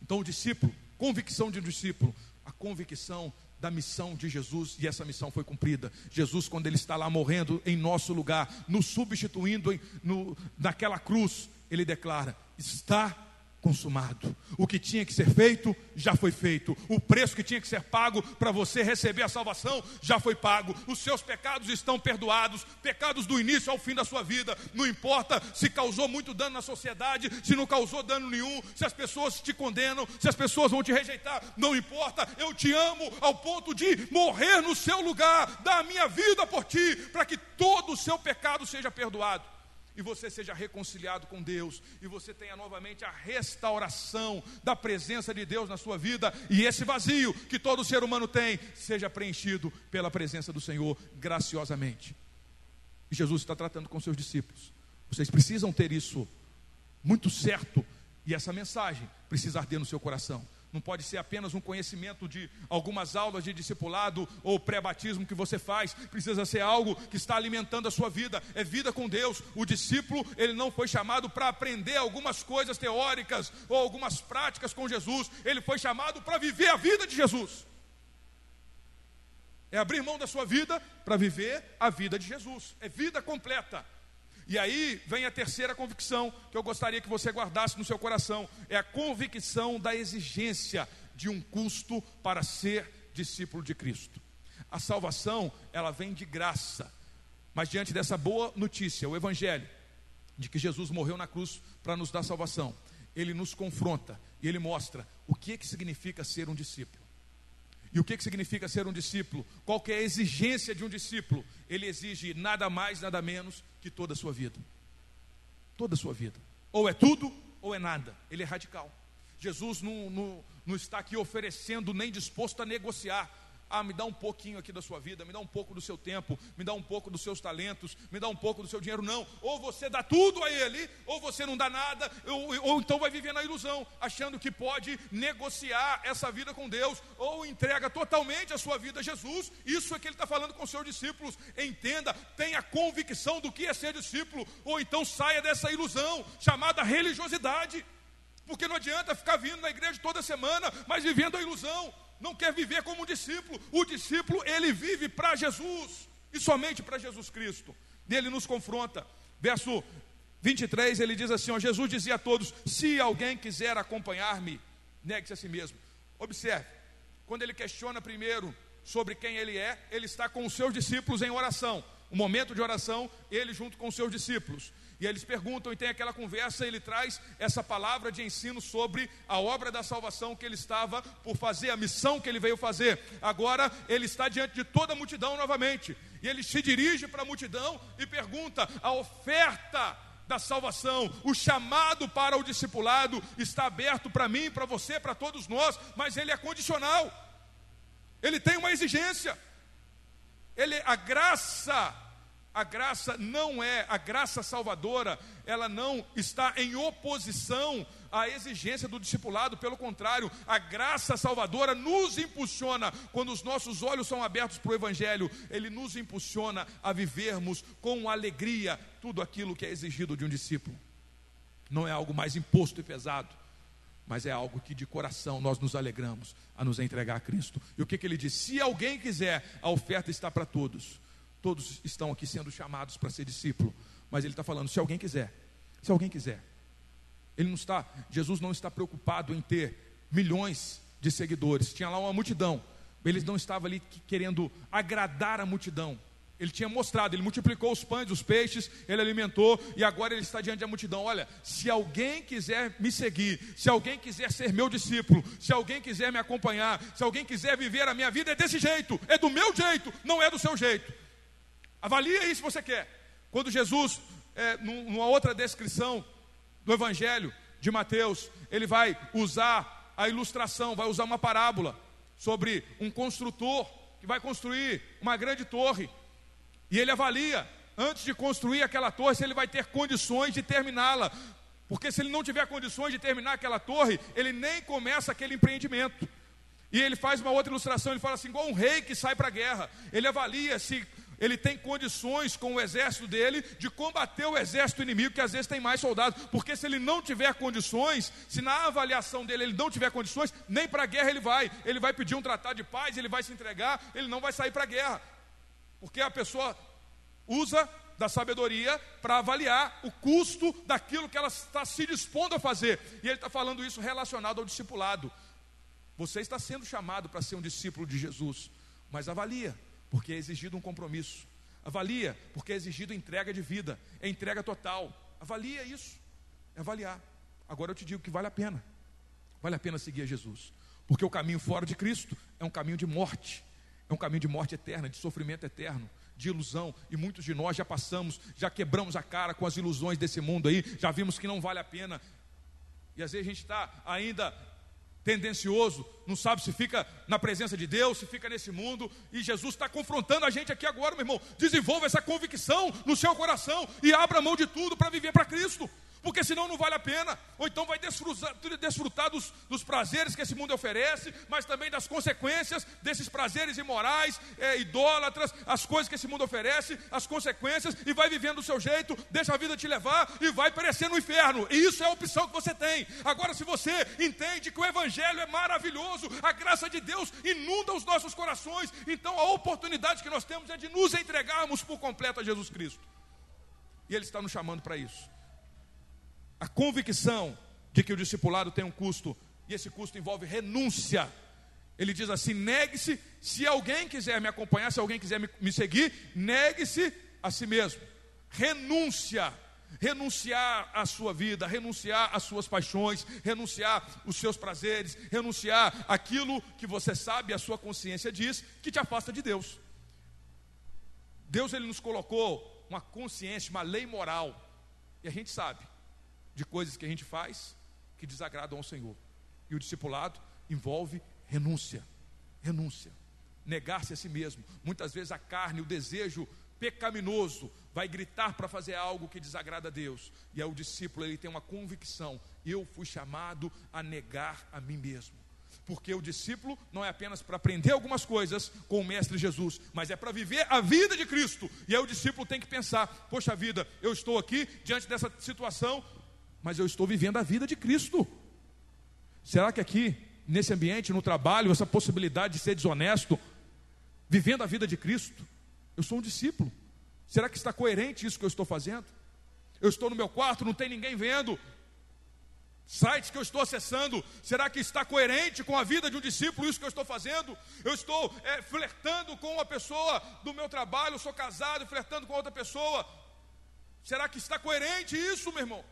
A: Então o discípulo, convicção de um discípulo, a convicção da missão de Jesus e essa missão foi cumprida. Jesus, quando ele está lá morrendo em nosso lugar, nos substituindo em, no, naquela cruz, ele declara: está consumado. O que tinha que ser feito já foi feito. O preço que tinha que ser pago para você receber a salvação já foi pago. Os seus pecados estão perdoados, pecados do início ao fim da sua vida. Não importa se causou muito dano na sociedade, se não causou dano nenhum, se as pessoas te condenam, se as pessoas vão te rejeitar, não importa. Eu te amo ao ponto de morrer no seu lugar, dar a minha vida por ti, para que todo o seu pecado seja perdoado e você seja reconciliado com Deus, e você tenha novamente a restauração da presença de Deus na sua vida, e esse vazio que todo ser humano tem, seja preenchido pela presença do Senhor graciosamente. E Jesus está tratando com seus discípulos. Vocês precisam ter isso muito certo, e essa mensagem precisa arder no seu coração não pode ser apenas um conhecimento de algumas aulas de discipulado ou pré-batismo que você faz, precisa ser algo que está alimentando a sua vida, é vida com Deus. O discípulo, ele não foi chamado para aprender algumas coisas teóricas ou algumas práticas com Jesus, ele foi chamado para viver a vida de Jesus. É abrir mão da sua vida para viver a vida de Jesus, é vida completa. E aí vem a terceira convicção que eu gostaria que você guardasse no seu coração: é a convicção da exigência de um custo para ser discípulo de Cristo. A salvação, ela vem de graça. Mas diante dessa boa notícia, o evangelho de que Jesus morreu na cruz para nos dar salvação, ele nos confronta e ele mostra o que que significa ser um discípulo. E o que, que significa ser um discípulo? Qual é a exigência de um discípulo? Ele exige nada mais, nada menos que toda a sua vida. Toda a sua vida. Ou é tudo, ou é nada. Ele é radical. Jesus não, não, não está aqui oferecendo nem disposto a negociar ah, me dá um pouquinho aqui da sua vida, me dá um pouco do seu tempo, me dá um pouco dos seus talentos, me dá um pouco do seu dinheiro. Não, ou você dá tudo a ele, ou você não dá nada, ou, ou então vai viver na ilusão, achando que pode negociar essa vida com Deus, ou entrega totalmente a sua vida a Jesus. Isso é que ele está falando com os seus discípulos. Entenda, tenha convicção do que é ser discípulo, ou então saia dessa ilusão chamada religiosidade. Porque não adianta ficar vindo na igreja toda semana, mas vivendo a ilusão não quer viver como um discípulo. O discípulo, ele vive para Jesus e somente para Jesus Cristo. Ele nos confronta. Verso 23, ele diz assim: ó, Jesus dizia a todos: Se alguém quiser acompanhar-me, negue-se a si mesmo. Observe, quando ele questiona primeiro sobre quem ele é, ele está com os seus discípulos em oração. O momento de oração, ele junto com os seus discípulos. E eles perguntam e tem aquela conversa, ele traz essa palavra de ensino sobre a obra da salvação que ele estava por fazer, a missão que ele veio fazer. Agora ele está diante de toda a multidão novamente. E ele se dirige para a multidão e pergunta: a oferta da salvação, o chamado para o discipulado está aberto para mim, para você, para todos nós, mas ele é condicional. Ele tem uma exigência. Ele a graça a graça não é, a graça salvadora, ela não está em oposição a exigência do discipulado, pelo contrário, a graça salvadora nos impulsiona, quando os nossos olhos são abertos para o Evangelho, ele nos impulsiona a vivermos com alegria tudo aquilo que é exigido de um discípulo. Não é algo mais imposto e pesado, mas é algo que de coração nós nos alegramos a nos entregar a Cristo. E o que, que ele diz? Se alguém quiser, a oferta está para todos. Todos estão aqui sendo chamados para ser discípulo, mas ele está falando: se alguém quiser, se alguém quiser. Ele não está, Jesus não está preocupado em ter milhões de seguidores. Tinha lá uma multidão. Ele não estava ali querendo agradar a multidão. Ele tinha mostrado, ele multiplicou os pães, os peixes, ele alimentou e agora ele está diante da multidão. Olha, se alguém quiser me seguir, se alguém quiser ser meu discípulo, se alguém quiser me acompanhar, se alguém quiser viver a minha vida, é desse jeito, é do meu jeito, não é do seu jeito. Avalie aí se você quer. Quando Jesus, é, numa outra descrição do Evangelho de Mateus, ele vai usar a ilustração, vai usar uma parábola sobre um construtor que vai construir uma grande torre. E ele avalia, antes de construir aquela torre, se ele vai ter condições de terminá-la. Porque se ele não tiver condições de terminar aquela torre, ele nem começa aquele empreendimento. E ele faz uma outra ilustração, ele fala assim, igual um rei que sai para a guerra. Ele avalia se ele tem condições com o exército dele de combater o exército inimigo, que às vezes tem mais soldados, porque se ele não tiver condições, se na avaliação dele ele não tiver condições, nem para a guerra ele vai, ele vai pedir um tratado de paz, ele vai se entregar, ele não vai sair para a guerra, porque a pessoa usa da sabedoria para avaliar o custo daquilo que ela está se dispondo a fazer, e ele está falando isso relacionado ao discipulado. Você está sendo chamado para ser um discípulo de Jesus, mas avalia porque é exigido um compromisso. Avalia, porque é exigido entrega de vida, é entrega total. Avalia isso, é avaliar. Agora eu te digo que vale a pena, vale a pena seguir a Jesus, porque o caminho fora de Cristo é um caminho de morte, é um caminho de morte eterna, de sofrimento eterno, de ilusão, e muitos de nós já passamos, já quebramos a cara com as ilusões desse mundo aí, já vimos que não vale a pena, e às vezes a gente está ainda tendencioso, não sabe se fica na presença de Deus, se fica nesse mundo, e Jesus está confrontando a gente aqui agora, meu irmão. Desenvolva essa convicção no seu coração e abra mão de tudo para viver para Cristo porque senão não vale a pena. Ou então vai desfrutar, desfrutar dos, dos, prazeres que esse mundo oferece, mas também das consequências desses prazeres imorais, é, idólatras, as coisas que esse mundo oferece, as consequências, e vai vivendo do seu jeito, deixa a vida te levar e vai perecer no inferno. E isso é a opção que você tem. Agora, se você entende que o Evangelho é maravilhoso, a graça de Deus inunda os nossos corações, então a oportunidade que nós temos é de nos entregarmos por completo a Jesus Cristo. E Ele está nos chamando para isso a convicção de que o discipulado tem um custo, e esse custo envolve renúncia. Ele diz assim: negue-se, se alguém quiser me acompanhar, se alguém quiser me, me seguir, negue-se a si mesmo. Renúncia, renunciar à sua vida, renunciar às suas paixões, renunciar os seus prazeres, renunciar aquilo que você sabe, a sua consciência diz, que te afasta de Deus. Deus ele nos colocou uma consciência, uma lei moral, e a gente sabe de coisas que a gente faz que desagradam ao Senhor. E o discipulado envolve renúncia. Renúncia. Negar-se a si mesmo. Muitas vezes a carne, o desejo pecaminoso vai gritar para fazer algo que desagrada a Deus. E aí o discípulo ele tem uma convicção: eu fui chamado a negar a mim mesmo. Porque o discípulo não é apenas para aprender algumas coisas com o Mestre Jesus, mas é para viver a vida de Cristo. E aí o discípulo tem que pensar: poxa vida, eu estou aqui diante dessa situação, mas eu estou vivendo a vida de Cristo. Será que aqui, nesse ambiente, no trabalho, essa possibilidade de ser desonesto, vivendo a vida de Cristo, eu sou um discípulo? Será que está coerente isso que eu estou fazendo? Eu estou no meu quarto, não tem ninguém vendo. Sites que eu estou acessando, será que está coerente com a vida de um discípulo isso que eu estou fazendo? Eu estou é, flertando com uma pessoa do meu trabalho, eu sou casado, flertando com outra pessoa. Será que está coerente isso, meu irmão?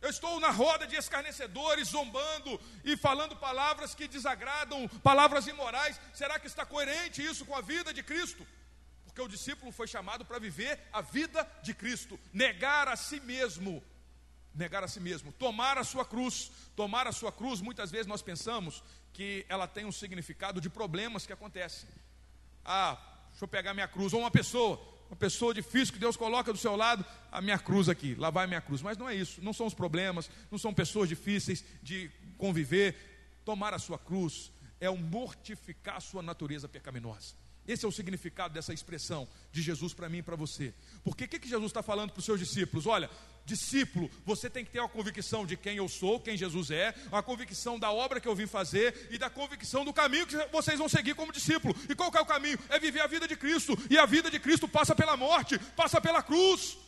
A: Eu estou na roda de escarnecedores, zombando e falando palavras que desagradam, palavras imorais. Será que está coerente isso com a vida de Cristo? Porque o discípulo foi chamado para viver a vida de Cristo, negar a si mesmo, negar a si mesmo, tomar a sua cruz. Tomar a sua cruz, muitas vezes nós pensamos que ela tem um significado de problemas que acontecem. Ah, deixa eu pegar minha cruz, ou uma pessoa, uma pessoa difícil que Deus coloca do seu lado, a minha cruz aqui, lá vai a minha cruz. Mas não é isso, não são os problemas, não são pessoas difíceis de conviver. Tomar a sua cruz é o mortificar a sua natureza pecaminosa. Esse é o significado dessa expressão de Jesus para mim e para você. Porque o que, que Jesus está falando para os seus discípulos? Olha, discípulo, você tem que ter a convicção de quem eu sou, quem Jesus é, a convicção da obra que eu vim fazer e da convicção do caminho que vocês vão seguir como discípulo. E qual é o caminho? É viver a vida de Cristo. E a vida de Cristo passa pela morte, passa pela cruz.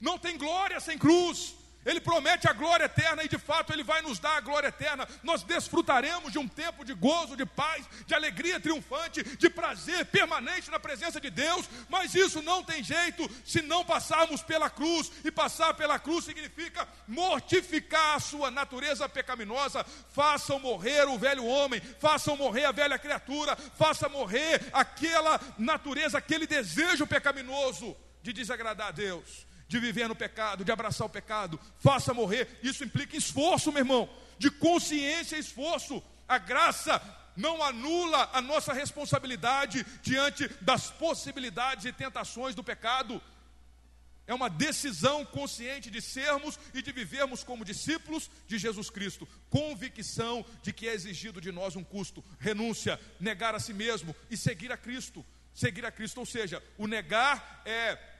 A: Não tem glória sem cruz. Ele promete a glória eterna e de fato ele vai nos dar a glória eterna. Nós desfrutaremos de um tempo de gozo, de paz, de alegria triunfante, de prazer permanente na presença de Deus, mas isso não tem jeito se não passarmos pela cruz. E passar pela cruz significa mortificar a sua natureza pecaminosa. Façam morrer o velho homem, façam morrer a velha criatura, façam morrer aquela natureza, aquele desejo pecaminoso de desagradar a Deus de viver no pecado, de abraçar o pecado, faça morrer. Isso implica esforço, meu irmão, de consciência e esforço. A graça não anula a nossa responsabilidade diante das possibilidades e tentações do pecado. É uma decisão consciente de sermos e de vivermos como discípulos de Jesus Cristo. Convicção de que é exigido de nós um custo, renúncia, negar a si mesmo e seguir a Cristo. Seguir a Cristo, ou seja, o negar é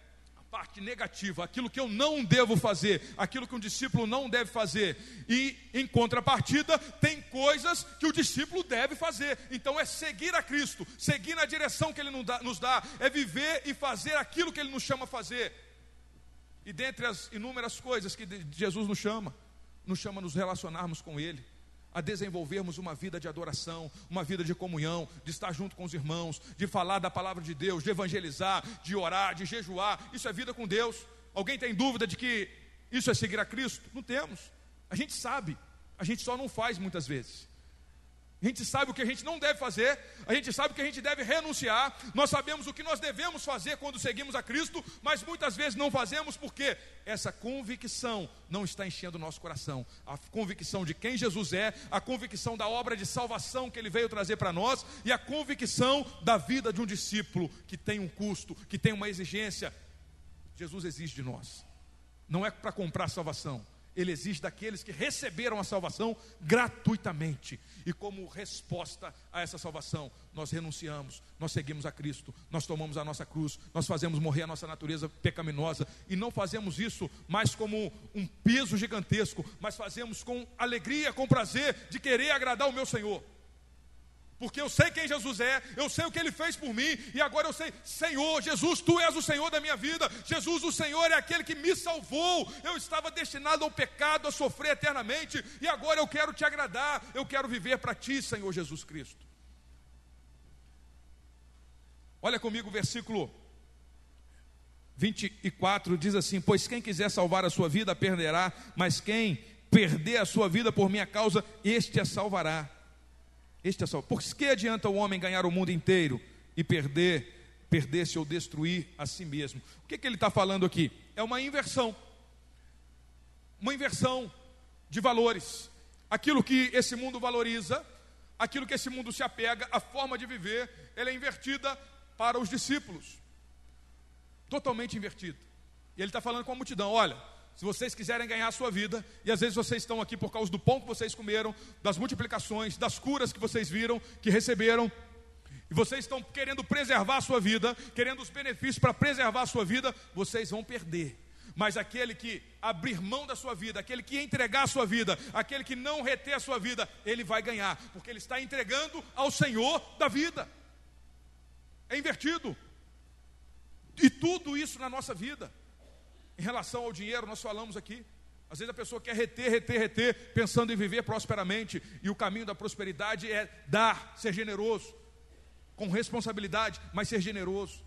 A: parte negativa, aquilo que eu não devo fazer, aquilo que um discípulo não deve fazer. E em contrapartida, tem coisas que o discípulo deve fazer. Então é seguir a Cristo, seguir na direção que ele nos dá, é viver e fazer aquilo que ele nos chama a fazer. E dentre as inúmeras coisas que Jesus nos chama, nos chama a nos relacionarmos com ele a desenvolvermos uma vida de adoração, uma vida de comunhão, de estar junto com os irmãos, de falar da palavra de Deus, de evangelizar, de orar, de jejuar. Isso é vida com Deus. Alguém tem dúvida de que isso é seguir a Cristo? Não temos. A gente sabe, a gente só não faz muitas vezes. A gente sabe o que a gente não deve fazer, a gente sabe o que a gente deve renunciar, nós sabemos o que nós devemos fazer quando seguimos a Cristo, mas muitas vezes não fazemos porque essa convicção não está enchendo o nosso coração. A convicção de quem Jesus é, a convicção da obra de salvação que ele veio trazer para nós e a convicção da vida de um discípulo que tem um custo, que tem uma exigência. Jesus exige de nós. Não é para comprar salvação, ele exige daqueles que receberam a salvação gratuitamente. E como resposta a essa salvação, nós renunciamos, nós seguimos a Cristo, nós tomamos a nossa cruz, nós fazemos morrer a nossa natureza pecaminosa. E não fazemos isso mais como um peso gigantesco, mas fazemos com alegria, com prazer de querer agradar o meu Senhor porque eu sei quem Jesus é, eu sei o que ele fez por mim, e agora eu sei, Senhor, Jesus, tu és o Senhor da minha vida, Jesus, o Senhor é aquele que me salvou, eu estava destinado ao pecado, a sofrer eternamente, e agora eu quero te agradar, eu quero viver para ti, Senhor Jesus Cristo. Olha comigo o versículo 24 diz assim: Pois quem quiser salvar a sua vida perderá, mas quem perder a sua vida por minha causa, este a salvará. Este é só. Por que adianta o homem ganhar o mundo inteiro e perder, perder-se ou destruir a si mesmo? O que, que ele está falando aqui? É uma inversão. Uma inversão de valores. Aquilo que esse mundo valoriza, aquilo que esse mundo se apega, a forma de viver, ela é invertida para os discípulos. Totalmente invertida. E ele está falando com a multidão: olha, se vocês quiserem ganhar a sua vida, e às vezes vocês estão aqui por causa do pão que vocês comeram, das multiplicações, das curas que vocês viram, que receberam, e vocês estão querendo preservar a sua vida, querendo os benefícios para preservar a sua vida, vocês vão perder. Mas aquele que abrir mão da sua vida, aquele que entregar a sua vida, aquele que não reter a sua vida, ele vai ganhar, porque ele está entregando ao Senhor da vida. É invertido. E tudo isso na nossa vida. Em relação ao dinheiro, nós falamos aqui. Às vezes a pessoa quer reter, reter, reter, pensando em viver prosperamente. E o caminho da prosperidade é dar, ser generoso, com responsabilidade, mas ser generoso.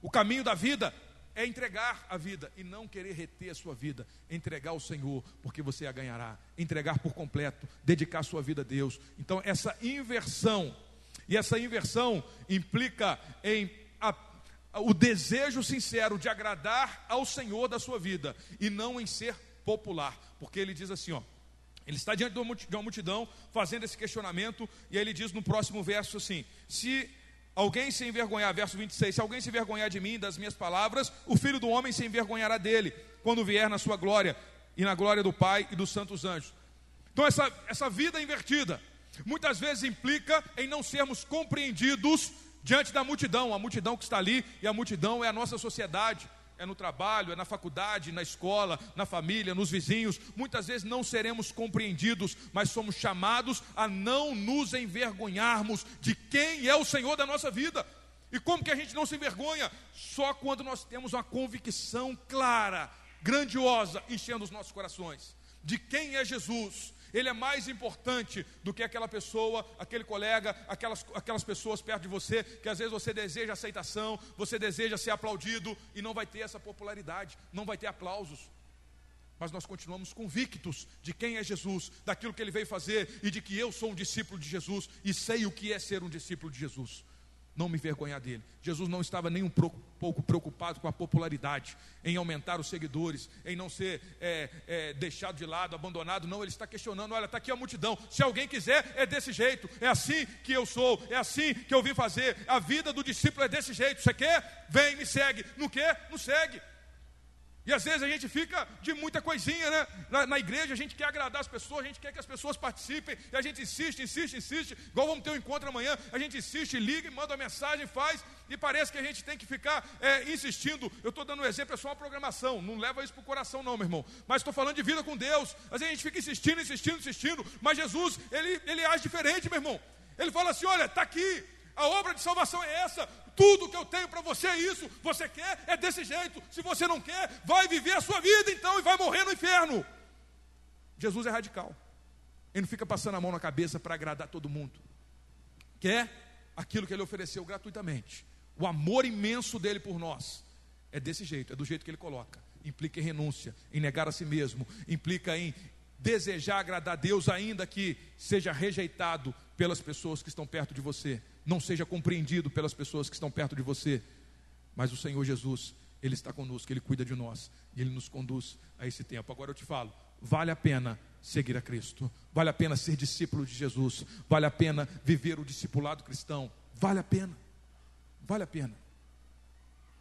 A: O caminho da vida é entregar a vida e não querer reter a sua vida, entregar ao Senhor, porque você a ganhará, entregar por completo, dedicar a sua vida a Deus. Então, essa inversão, e essa inversão implica em o desejo sincero de agradar ao Senhor da sua vida e não em ser popular, porque ele diz assim, ó, ele está diante de uma multidão fazendo esse questionamento e aí ele diz no próximo verso assim: se alguém se envergonhar, verso 26, se alguém se envergonhar de mim das minhas palavras, o filho do homem se envergonhará dele, quando vier na sua glória e na glória do Pai e dos santos anjos. Então, essa, essa vida invertida muitas vezes implica em não sermos compreendidos diante da multidão, a multidão que está ali, e a multidão é a nossa sociedade, é no trabalho, é na faculdade, na escola, na família, nos vizinhos. Muitas vezes não seremos compreendidos, mas somos chamados a não nos envergonharmos de quem é o Senhor da nossa vida. E como que a gente não se envergonha? Só quando nós temos uma convicção clara, grandiosa, enchendo os nossos corações, de quem é Jesus, ele é mais importante do que aquela pessoa, aquele colega, aquelas, aquelas pessoas perto de você, que às vezes você deseja aceitação, você deseja ser aplaudido e não vai ter essa popularidade, não vai ter aplausos. Mas nós continuamos convictos de quem é Jesus, daquilo que ele veio fazer e de que eu sou um discípulo de Jesus e sei o que é ser um discípulo de Jesus não me envergonhar dele. Jesus não estava nem um pouco preocupado com a popularidade, em aumentar os seguidores, em não ser é, é, deixado de lado, abandonado. Não, ele está questionando: olha, está aqui a multidão. Se alguém quiser, é desse jeito. É assim que eu sou, é assim que eu vim fazer. A vida do discípulo é desse jeito. Você quer? Vem, me segue. Não quer? Não segue. E às vezes a gente fica de muita coisinha, né? Na, na, igreja a gente quer agradar as pessoas, a gente quer que as pessoas participem, e a gente insiste, insiste, insiste. Igual vamos ter um encontro amanhã, a gente insiste, liga, manda uma mensagem, faz, e parece que a gente tem que ficar é, insistindo. Eu estou dando um exemplo, é só uma programação, não leva isso para o coração, não, meu irmão. Mas estou falando de vida com Deus. Às vezes a gente fica insistindo, insistindo, insistindo, mas Jesus, ele, ele age diferente, meu irmão. Ele fala assim: olha, está aqui, a obra de salvação é essa. Tudo que eu tenho para você é isso. Você quer? É desse jeito. Se você não quer, vai viver a sua vida então e vai morrer no inferno. Jesus é radical. Ele não fica passando a mão na cabeça para agradar todo mundo. Quer aquilo que ele ofereceu gratuitamente. O amor imenso dele por nós é desse jeito, é do jeito que ele coloca. Implica em renúncia, em negar a si mesmo, implica em desejar agradar a Deus, ainda que seja rejeitado pelas pessoas que estão perto de você não seja compreendido pelas pessoas que estão perto de você. Mas o Senhor Jesus, Ele está conosco, Ele cuida de nós e Ele nos conduz a esse tempo. Agora eu te falo, vale a pena seguir a Cristo, vale a pena ser discípulo de Jesus, vale a pena viver o discipulado cristão, vale a pena, vale a pena.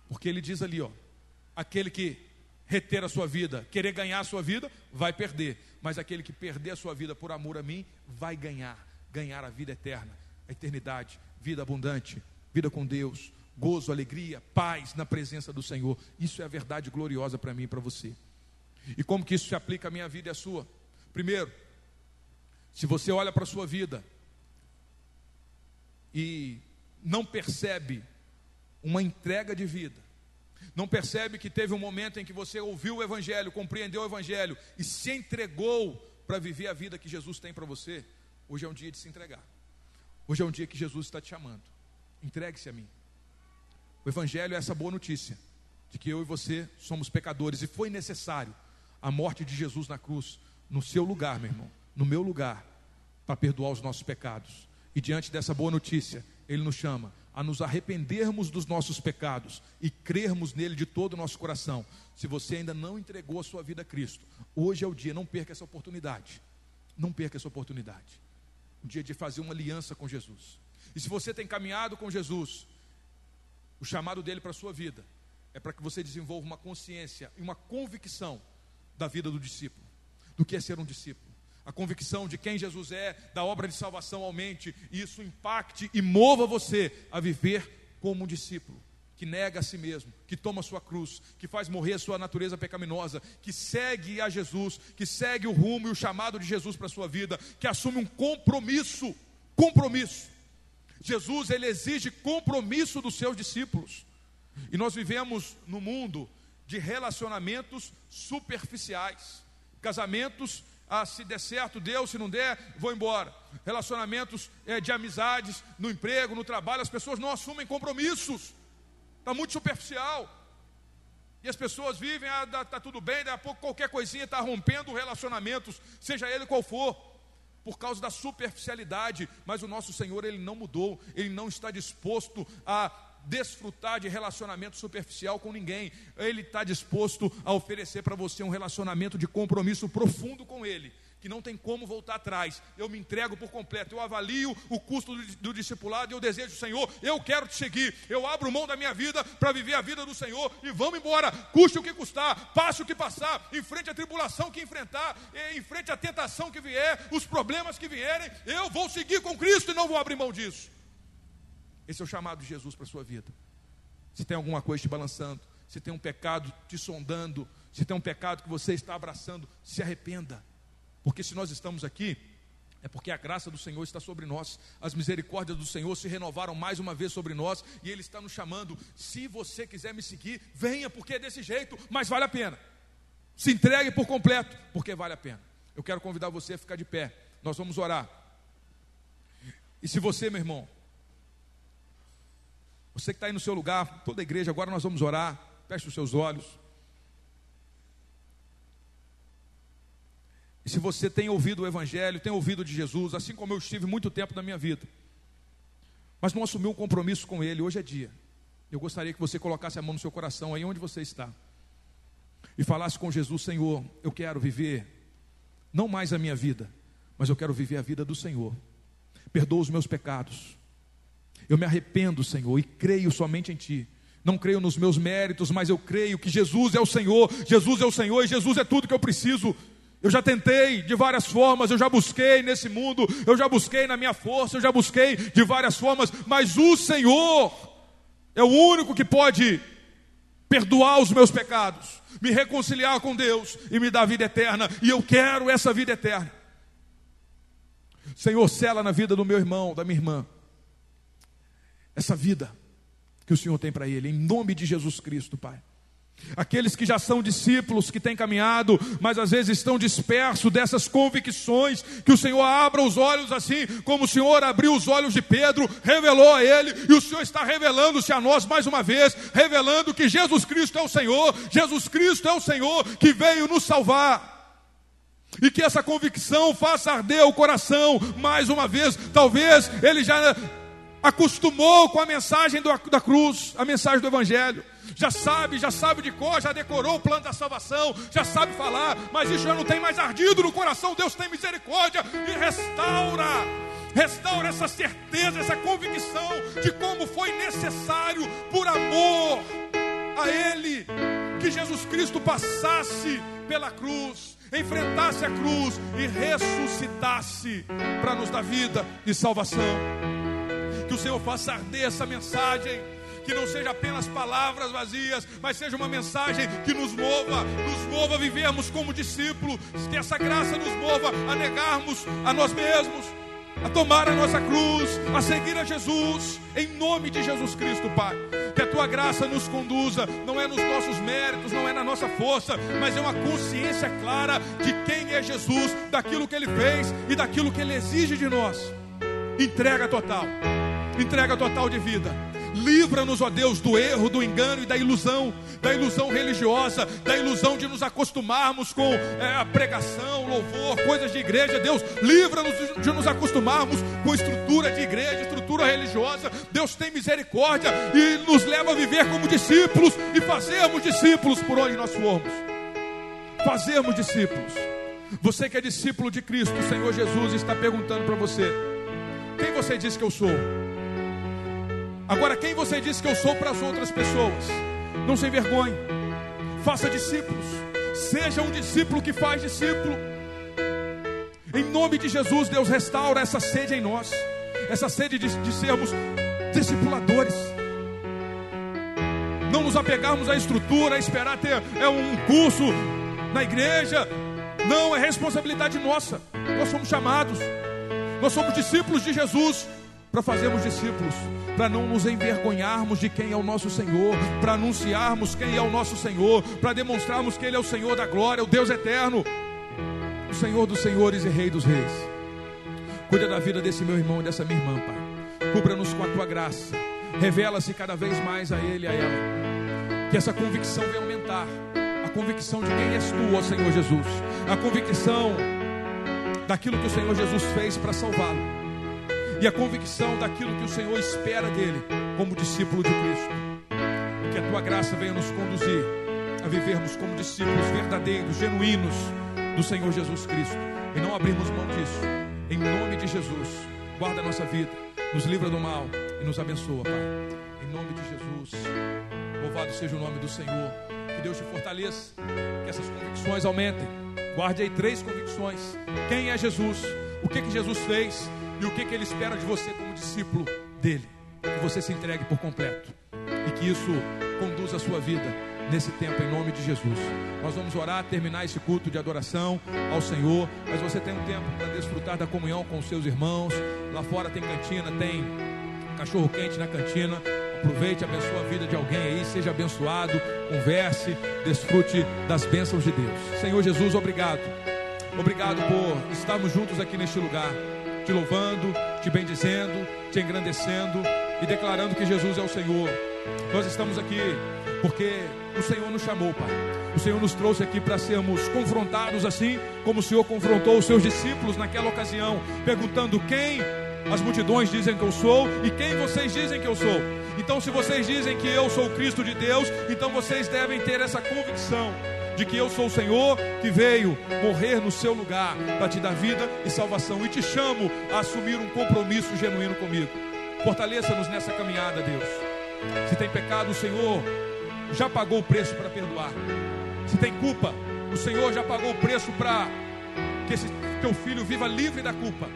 A: Porque Ele diz ali, ó, aquele que reter a sua vida, querer ganhar a sua vida, vai perder, mas aquele que perder a sua vida por amor a mim, vai ganhar, ganhar a vida eterna, a eternidade vida abundante, vida com Deus, gozo, alegria, paz na presença do Senhor. Isso é a verdade gloriosa para mim e para você. E como que isso se aplica à minha vida e à sua? Primeiro, se você olha para a sua vida e não percebe uma entrega de vida, não percebe que teve um momento em que você ouviu o Evangelho, compreendeu o Evangelho e se entregou para viver a vida que Jesus tem para você, hoje é um dia de se entregar. Hoje é um dia que Jesus está te chamando. Entregue-se a mim. O Evangelho é essa boa notícia de que eu e você somos pecadores e foi necessário a morte de Jesus na cruz, no seu lugar, meu irmão, no meu lugar, para perdoar os nossos pecados. E diante dessa boa notícia, Ele nos chama a nos arrependermos dos nossos pecados e crermos nele de todo o nosso coração. Se você ainda não entregou a sua vida a Cristo, hoje é o dia, não perca essa oportunidade. Não perca essa oportunidade dia de fazer uma aliança com Jesus. E se você tem caminhado com Jesus, o chamado dele para a sua vida é para que você desenvolva uma consciência e uma convicção da vida do discípulo, do que é ser um discípulo. A convicção de quem Jesus é, da obra de salvação aumente, e isso impacte e mova você a viver como um discípulo que nega a si mesmo, que toma sua cruz, que faz morrer a sua natureza pecaminosa, que segue a Jesus, que segue o rumo e o chamado de Jesus para a sua vida, que assume um compromisso, compromisso. Jesus, ele exige compromisso dos seus discípulos. E nós vivemos no mundo de relacionamentos superficiais, casamentos ah, se der certo, deu, se não der, vou embora. Relacionamentos é, de amizades, no emprego, no trabalho, as pessoas não assumem compromissos está muito superficial. E as pessoas vivem, ah, está tudo bem, daqui a pouco qualquer coisinha está rompendo relacionamentos, seja ele qual for, por causa da superficialidade. Mas o nosso Senhor, ele não mudou, ele não está disposto a desfrutar de relacionamento superficial com ninguém. Ele está disposto a oferecer para você um relacionamento de compromisso profundo com Ele, que não tem como voltar atrás. Eu me entrego por completo, eu avalio o custo do, do discipulado e eu desejo, Senhor, eu quero te seguir. Eu abro mão da minha vida para viver a vida do Senhor e vamos embora, custe o que custar, passe o que passar, enfrente a tribulação que enfrentar, enfrente a tentação que vier, os problemas que vierem, eu vou seguir com Cristo e não vou abrir mão disso. Esse é o chamado de Jesus para a sua vida. Se tem alguma coisa te balançando, se tem um pecado te sondando, se tem um pecado que você está abraçando, se arrependa. Porque se nós estamos aqui, é porque a graça do Senhor está sobre nós, as misericórdias do Senhor se renovaram mais uma vez sobre nós, e Ele está nos chamando. Se você quiser me seguir, venha, porque é desse jeito, mas vale a pena. Se entregue por completo, porque vale a pena. Eu quero convidar você a ficar de pé, nós vamos orar. E se você, meu irmão, você que está aí no seu lugar, toda a igreja, agora nós vamos orar, feche os seus olhos. Se você tem ouvido o Evangelho, tem ouvido de Jesus, assim como eu estive muito tempo na minha vida, mas não assumiu um compromisso com Ele, hoje é dia. Eu gostaria que você colocasse a mão no seu coração, aí onde você está, e falasse com Jesus: Senhor, eu quero viver, não mais a minha vida, mas eu quero viver a vida do Senhor. Perdoa os meus pecados. Eu me arrependo, Senhor, e creio somente em Ti. Não creio nos meus méritos, mas eu creio que Jesus é o Senhor, Jesus é o Senhor e Jesus é tudo que eu preciso. Eu já tentei de várias formas, eu já busquei nesse mundo, eu já busquei na minha força, eu já busquei de várias formas, mas o Senhor é o único que pode perdoar os meus pecados, me reconciliar com Deus e me dar vida eterna, e eu quero essa vida eterna. Senhor, cela na vida do meu irmão, da minha irmã, essa vida que o Senhor tem para ele, em nome de Jesus Cristo, Pai. Aqueles que já são discípulos, que têm caminhado, mas às vezes estão dispersos dessas convicções, que o Senhor abra os olhos assim, como o Senhor abriu os olhos de Pedro, revelou a ele, e o Senhor está revelando-se a nós mais uma vez, revelando que Jesus Cristo é o Senhor, Jesus Cristo é o Senhor que veio nos salvar. E que essa convicção faça arder o coração mais uma vez. Talvez ele já acostumou com a mensagem da cruz, a mensagem do Evangelho já sabe, já sabe de cor, já decorou o plano da salvação, já sabe falar, mas isso já não tem mais ardido no coração. Deus tem misericórdia e restaura, restaura essa certeza, essa convicção de como foi necessário, por amor a Ele, que Jesus Cristo passasse pela cruz, enfrentasse a cruz e ressuscitasse para nos dar vida e salvação. Que o Senhor faça arder essa mensagem que não seja apenas palavras vazias, mas seja uma mensagem que nos mova, nos mova a vivermos como discípulos, que essa graça nos mova a negarmos a nós mesmos, a tomar a nossa cruz, a seguir a Jesus, em nome de Jesus Cristo, Pai. Que a tua graça nos conduza, não é nos nossos méritos, não é na nossa força, mas é uma consciência clara de quem é Jesus, daquilo que ele fez e daquilo que ele exige de nós. Entrega total, entrega total de vida Livra-nos, ó Deus, do erro, do engano e da ilusão, da ilusão religiosa, da ilusão de nos acostumarmos com é, a pregação, louvor, coisas de igreja. Deus, livra-nos de, nos acostumarmos com estrutura de igreja, estrutura religiosa. Deus tem misericórdia e nos leva a viver como discípulos e fazermos discípulos por onde nós formos. Fazermos discípulos. Você que é discípulo de Cristo, o Senhor Jesus está perguntando para você: quem você diz que eu sou? Agora, quem você diz que eu sou para as outras pessoas? Não se envergonhe. Faça discípulos. Seja um discípulo que faz discípulo. Em nome de Jesus, Deus restaura essa sede em nós. Essa sede de, de sermos discipuladores. Não nos apegarmos à estrutura, a esperar ter é um curso na igreja. Não, é responsabilidade nossa. Nós somos chamados. Nós somos discípulos de Jesus para fazermos discípulos para não nos envergonharmos de quem é o nosso Senhor, para anunciarmos quem é o nosso Senhor, para demonstrarmos que Ele é o Senhor da glória, o Deus eterno, o Senhor dos senhores e Rei dos reis. Cuida da vida desse meu irmão e dessa minha irmã, Pai. Cubra-nos com a tua graça. Revela-se cada vez mais a Ele e a ela. Que essa convicção venha aumentar. A convicção de quem és tu, ó Senhor Jesus. A convicção daquilo que o Senhor Jesus fez para salvá-lo e a convicção daquilo que o Senhor espera dele como discípulo de Cristo. Que a tua graça venha nos conduzir a vivermos como discípulos verdadeiros, genuínos, do Senhor Jesus Cristo e não abrirmos mão disso. Em nome de Jesus, guarda a nossa vida, nos livra do mal e nos abençoa, Pai. Em nome de Jesus, louvado seja o nome do Senhor. Que Deus te fortaleça, que essas convicções aumentem. Guarde aí três convicções: quem é Jesus, o que, que Jesus fez e o que, que Ele espera de você como discípulo dele. Que você se entregue por completo e que isso conduza a sua vida nesse tempo, em nome de Jesus. Nós vamos orar, terminar esse culto de adoração ao Senhor, mas você tem um tempo para desfrutar da comunhão com os seus irmãos. Lá fora tem cantina, tem cachorro quente na cantina. Aproveite, abençoe a vida de alguém aí, seja abençoado, converse, desfrute das bênçãos de Deus. Senhor Jesus, obrigado. Obrigado por estarmos juntos aqui neste lugar, te louvando, te bendizendo, te engrandecendo e declarando que Jesus é o Senhor. Nós estamos aqui porque o Senhor nos chamou, Pai. O Senhor nos trouxe aqui para sermos confrontados assim como o Senhor confrontou os seus discípulos naquela ocasião, perguntando quem as multidões dizem que eu sou e quem vocês dizem que eu sou. Então, se vocês dizem que eu sou o Cristo de Deus, então vocês devem ter essa convicção de que eu sou o Senhor que veio morrer no seu lugar para te dar vida e salvação. E te chamo a assumir um compromisso genuíno comigo. Fortaleça-nos nessa caminhada, Deus. Se tem pecado, o Senhor já pagou o preço para perdoar. Se tem culpa, o Senhor já pagou o preço para que esse teu filho viva livre da culpa.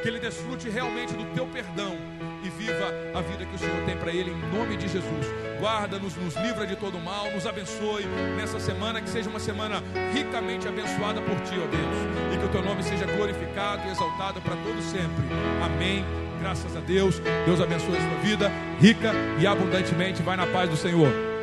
A: Que ele desfrute realmente do teu perdão e viva a vida que o Senhor tem para ele em nome de Jesus. Guarda-nos, nos livra de todo mal, nos abençoe nessa semana, que seja uma semana ricamente abençoada por ti, ó Deus, e que o teu nome seja glorificado e exaltado para todos sempre. Amém. Graças a Deus. Deus abençoe a sua vida rica e abundantemente. Vai na paz do Senhor.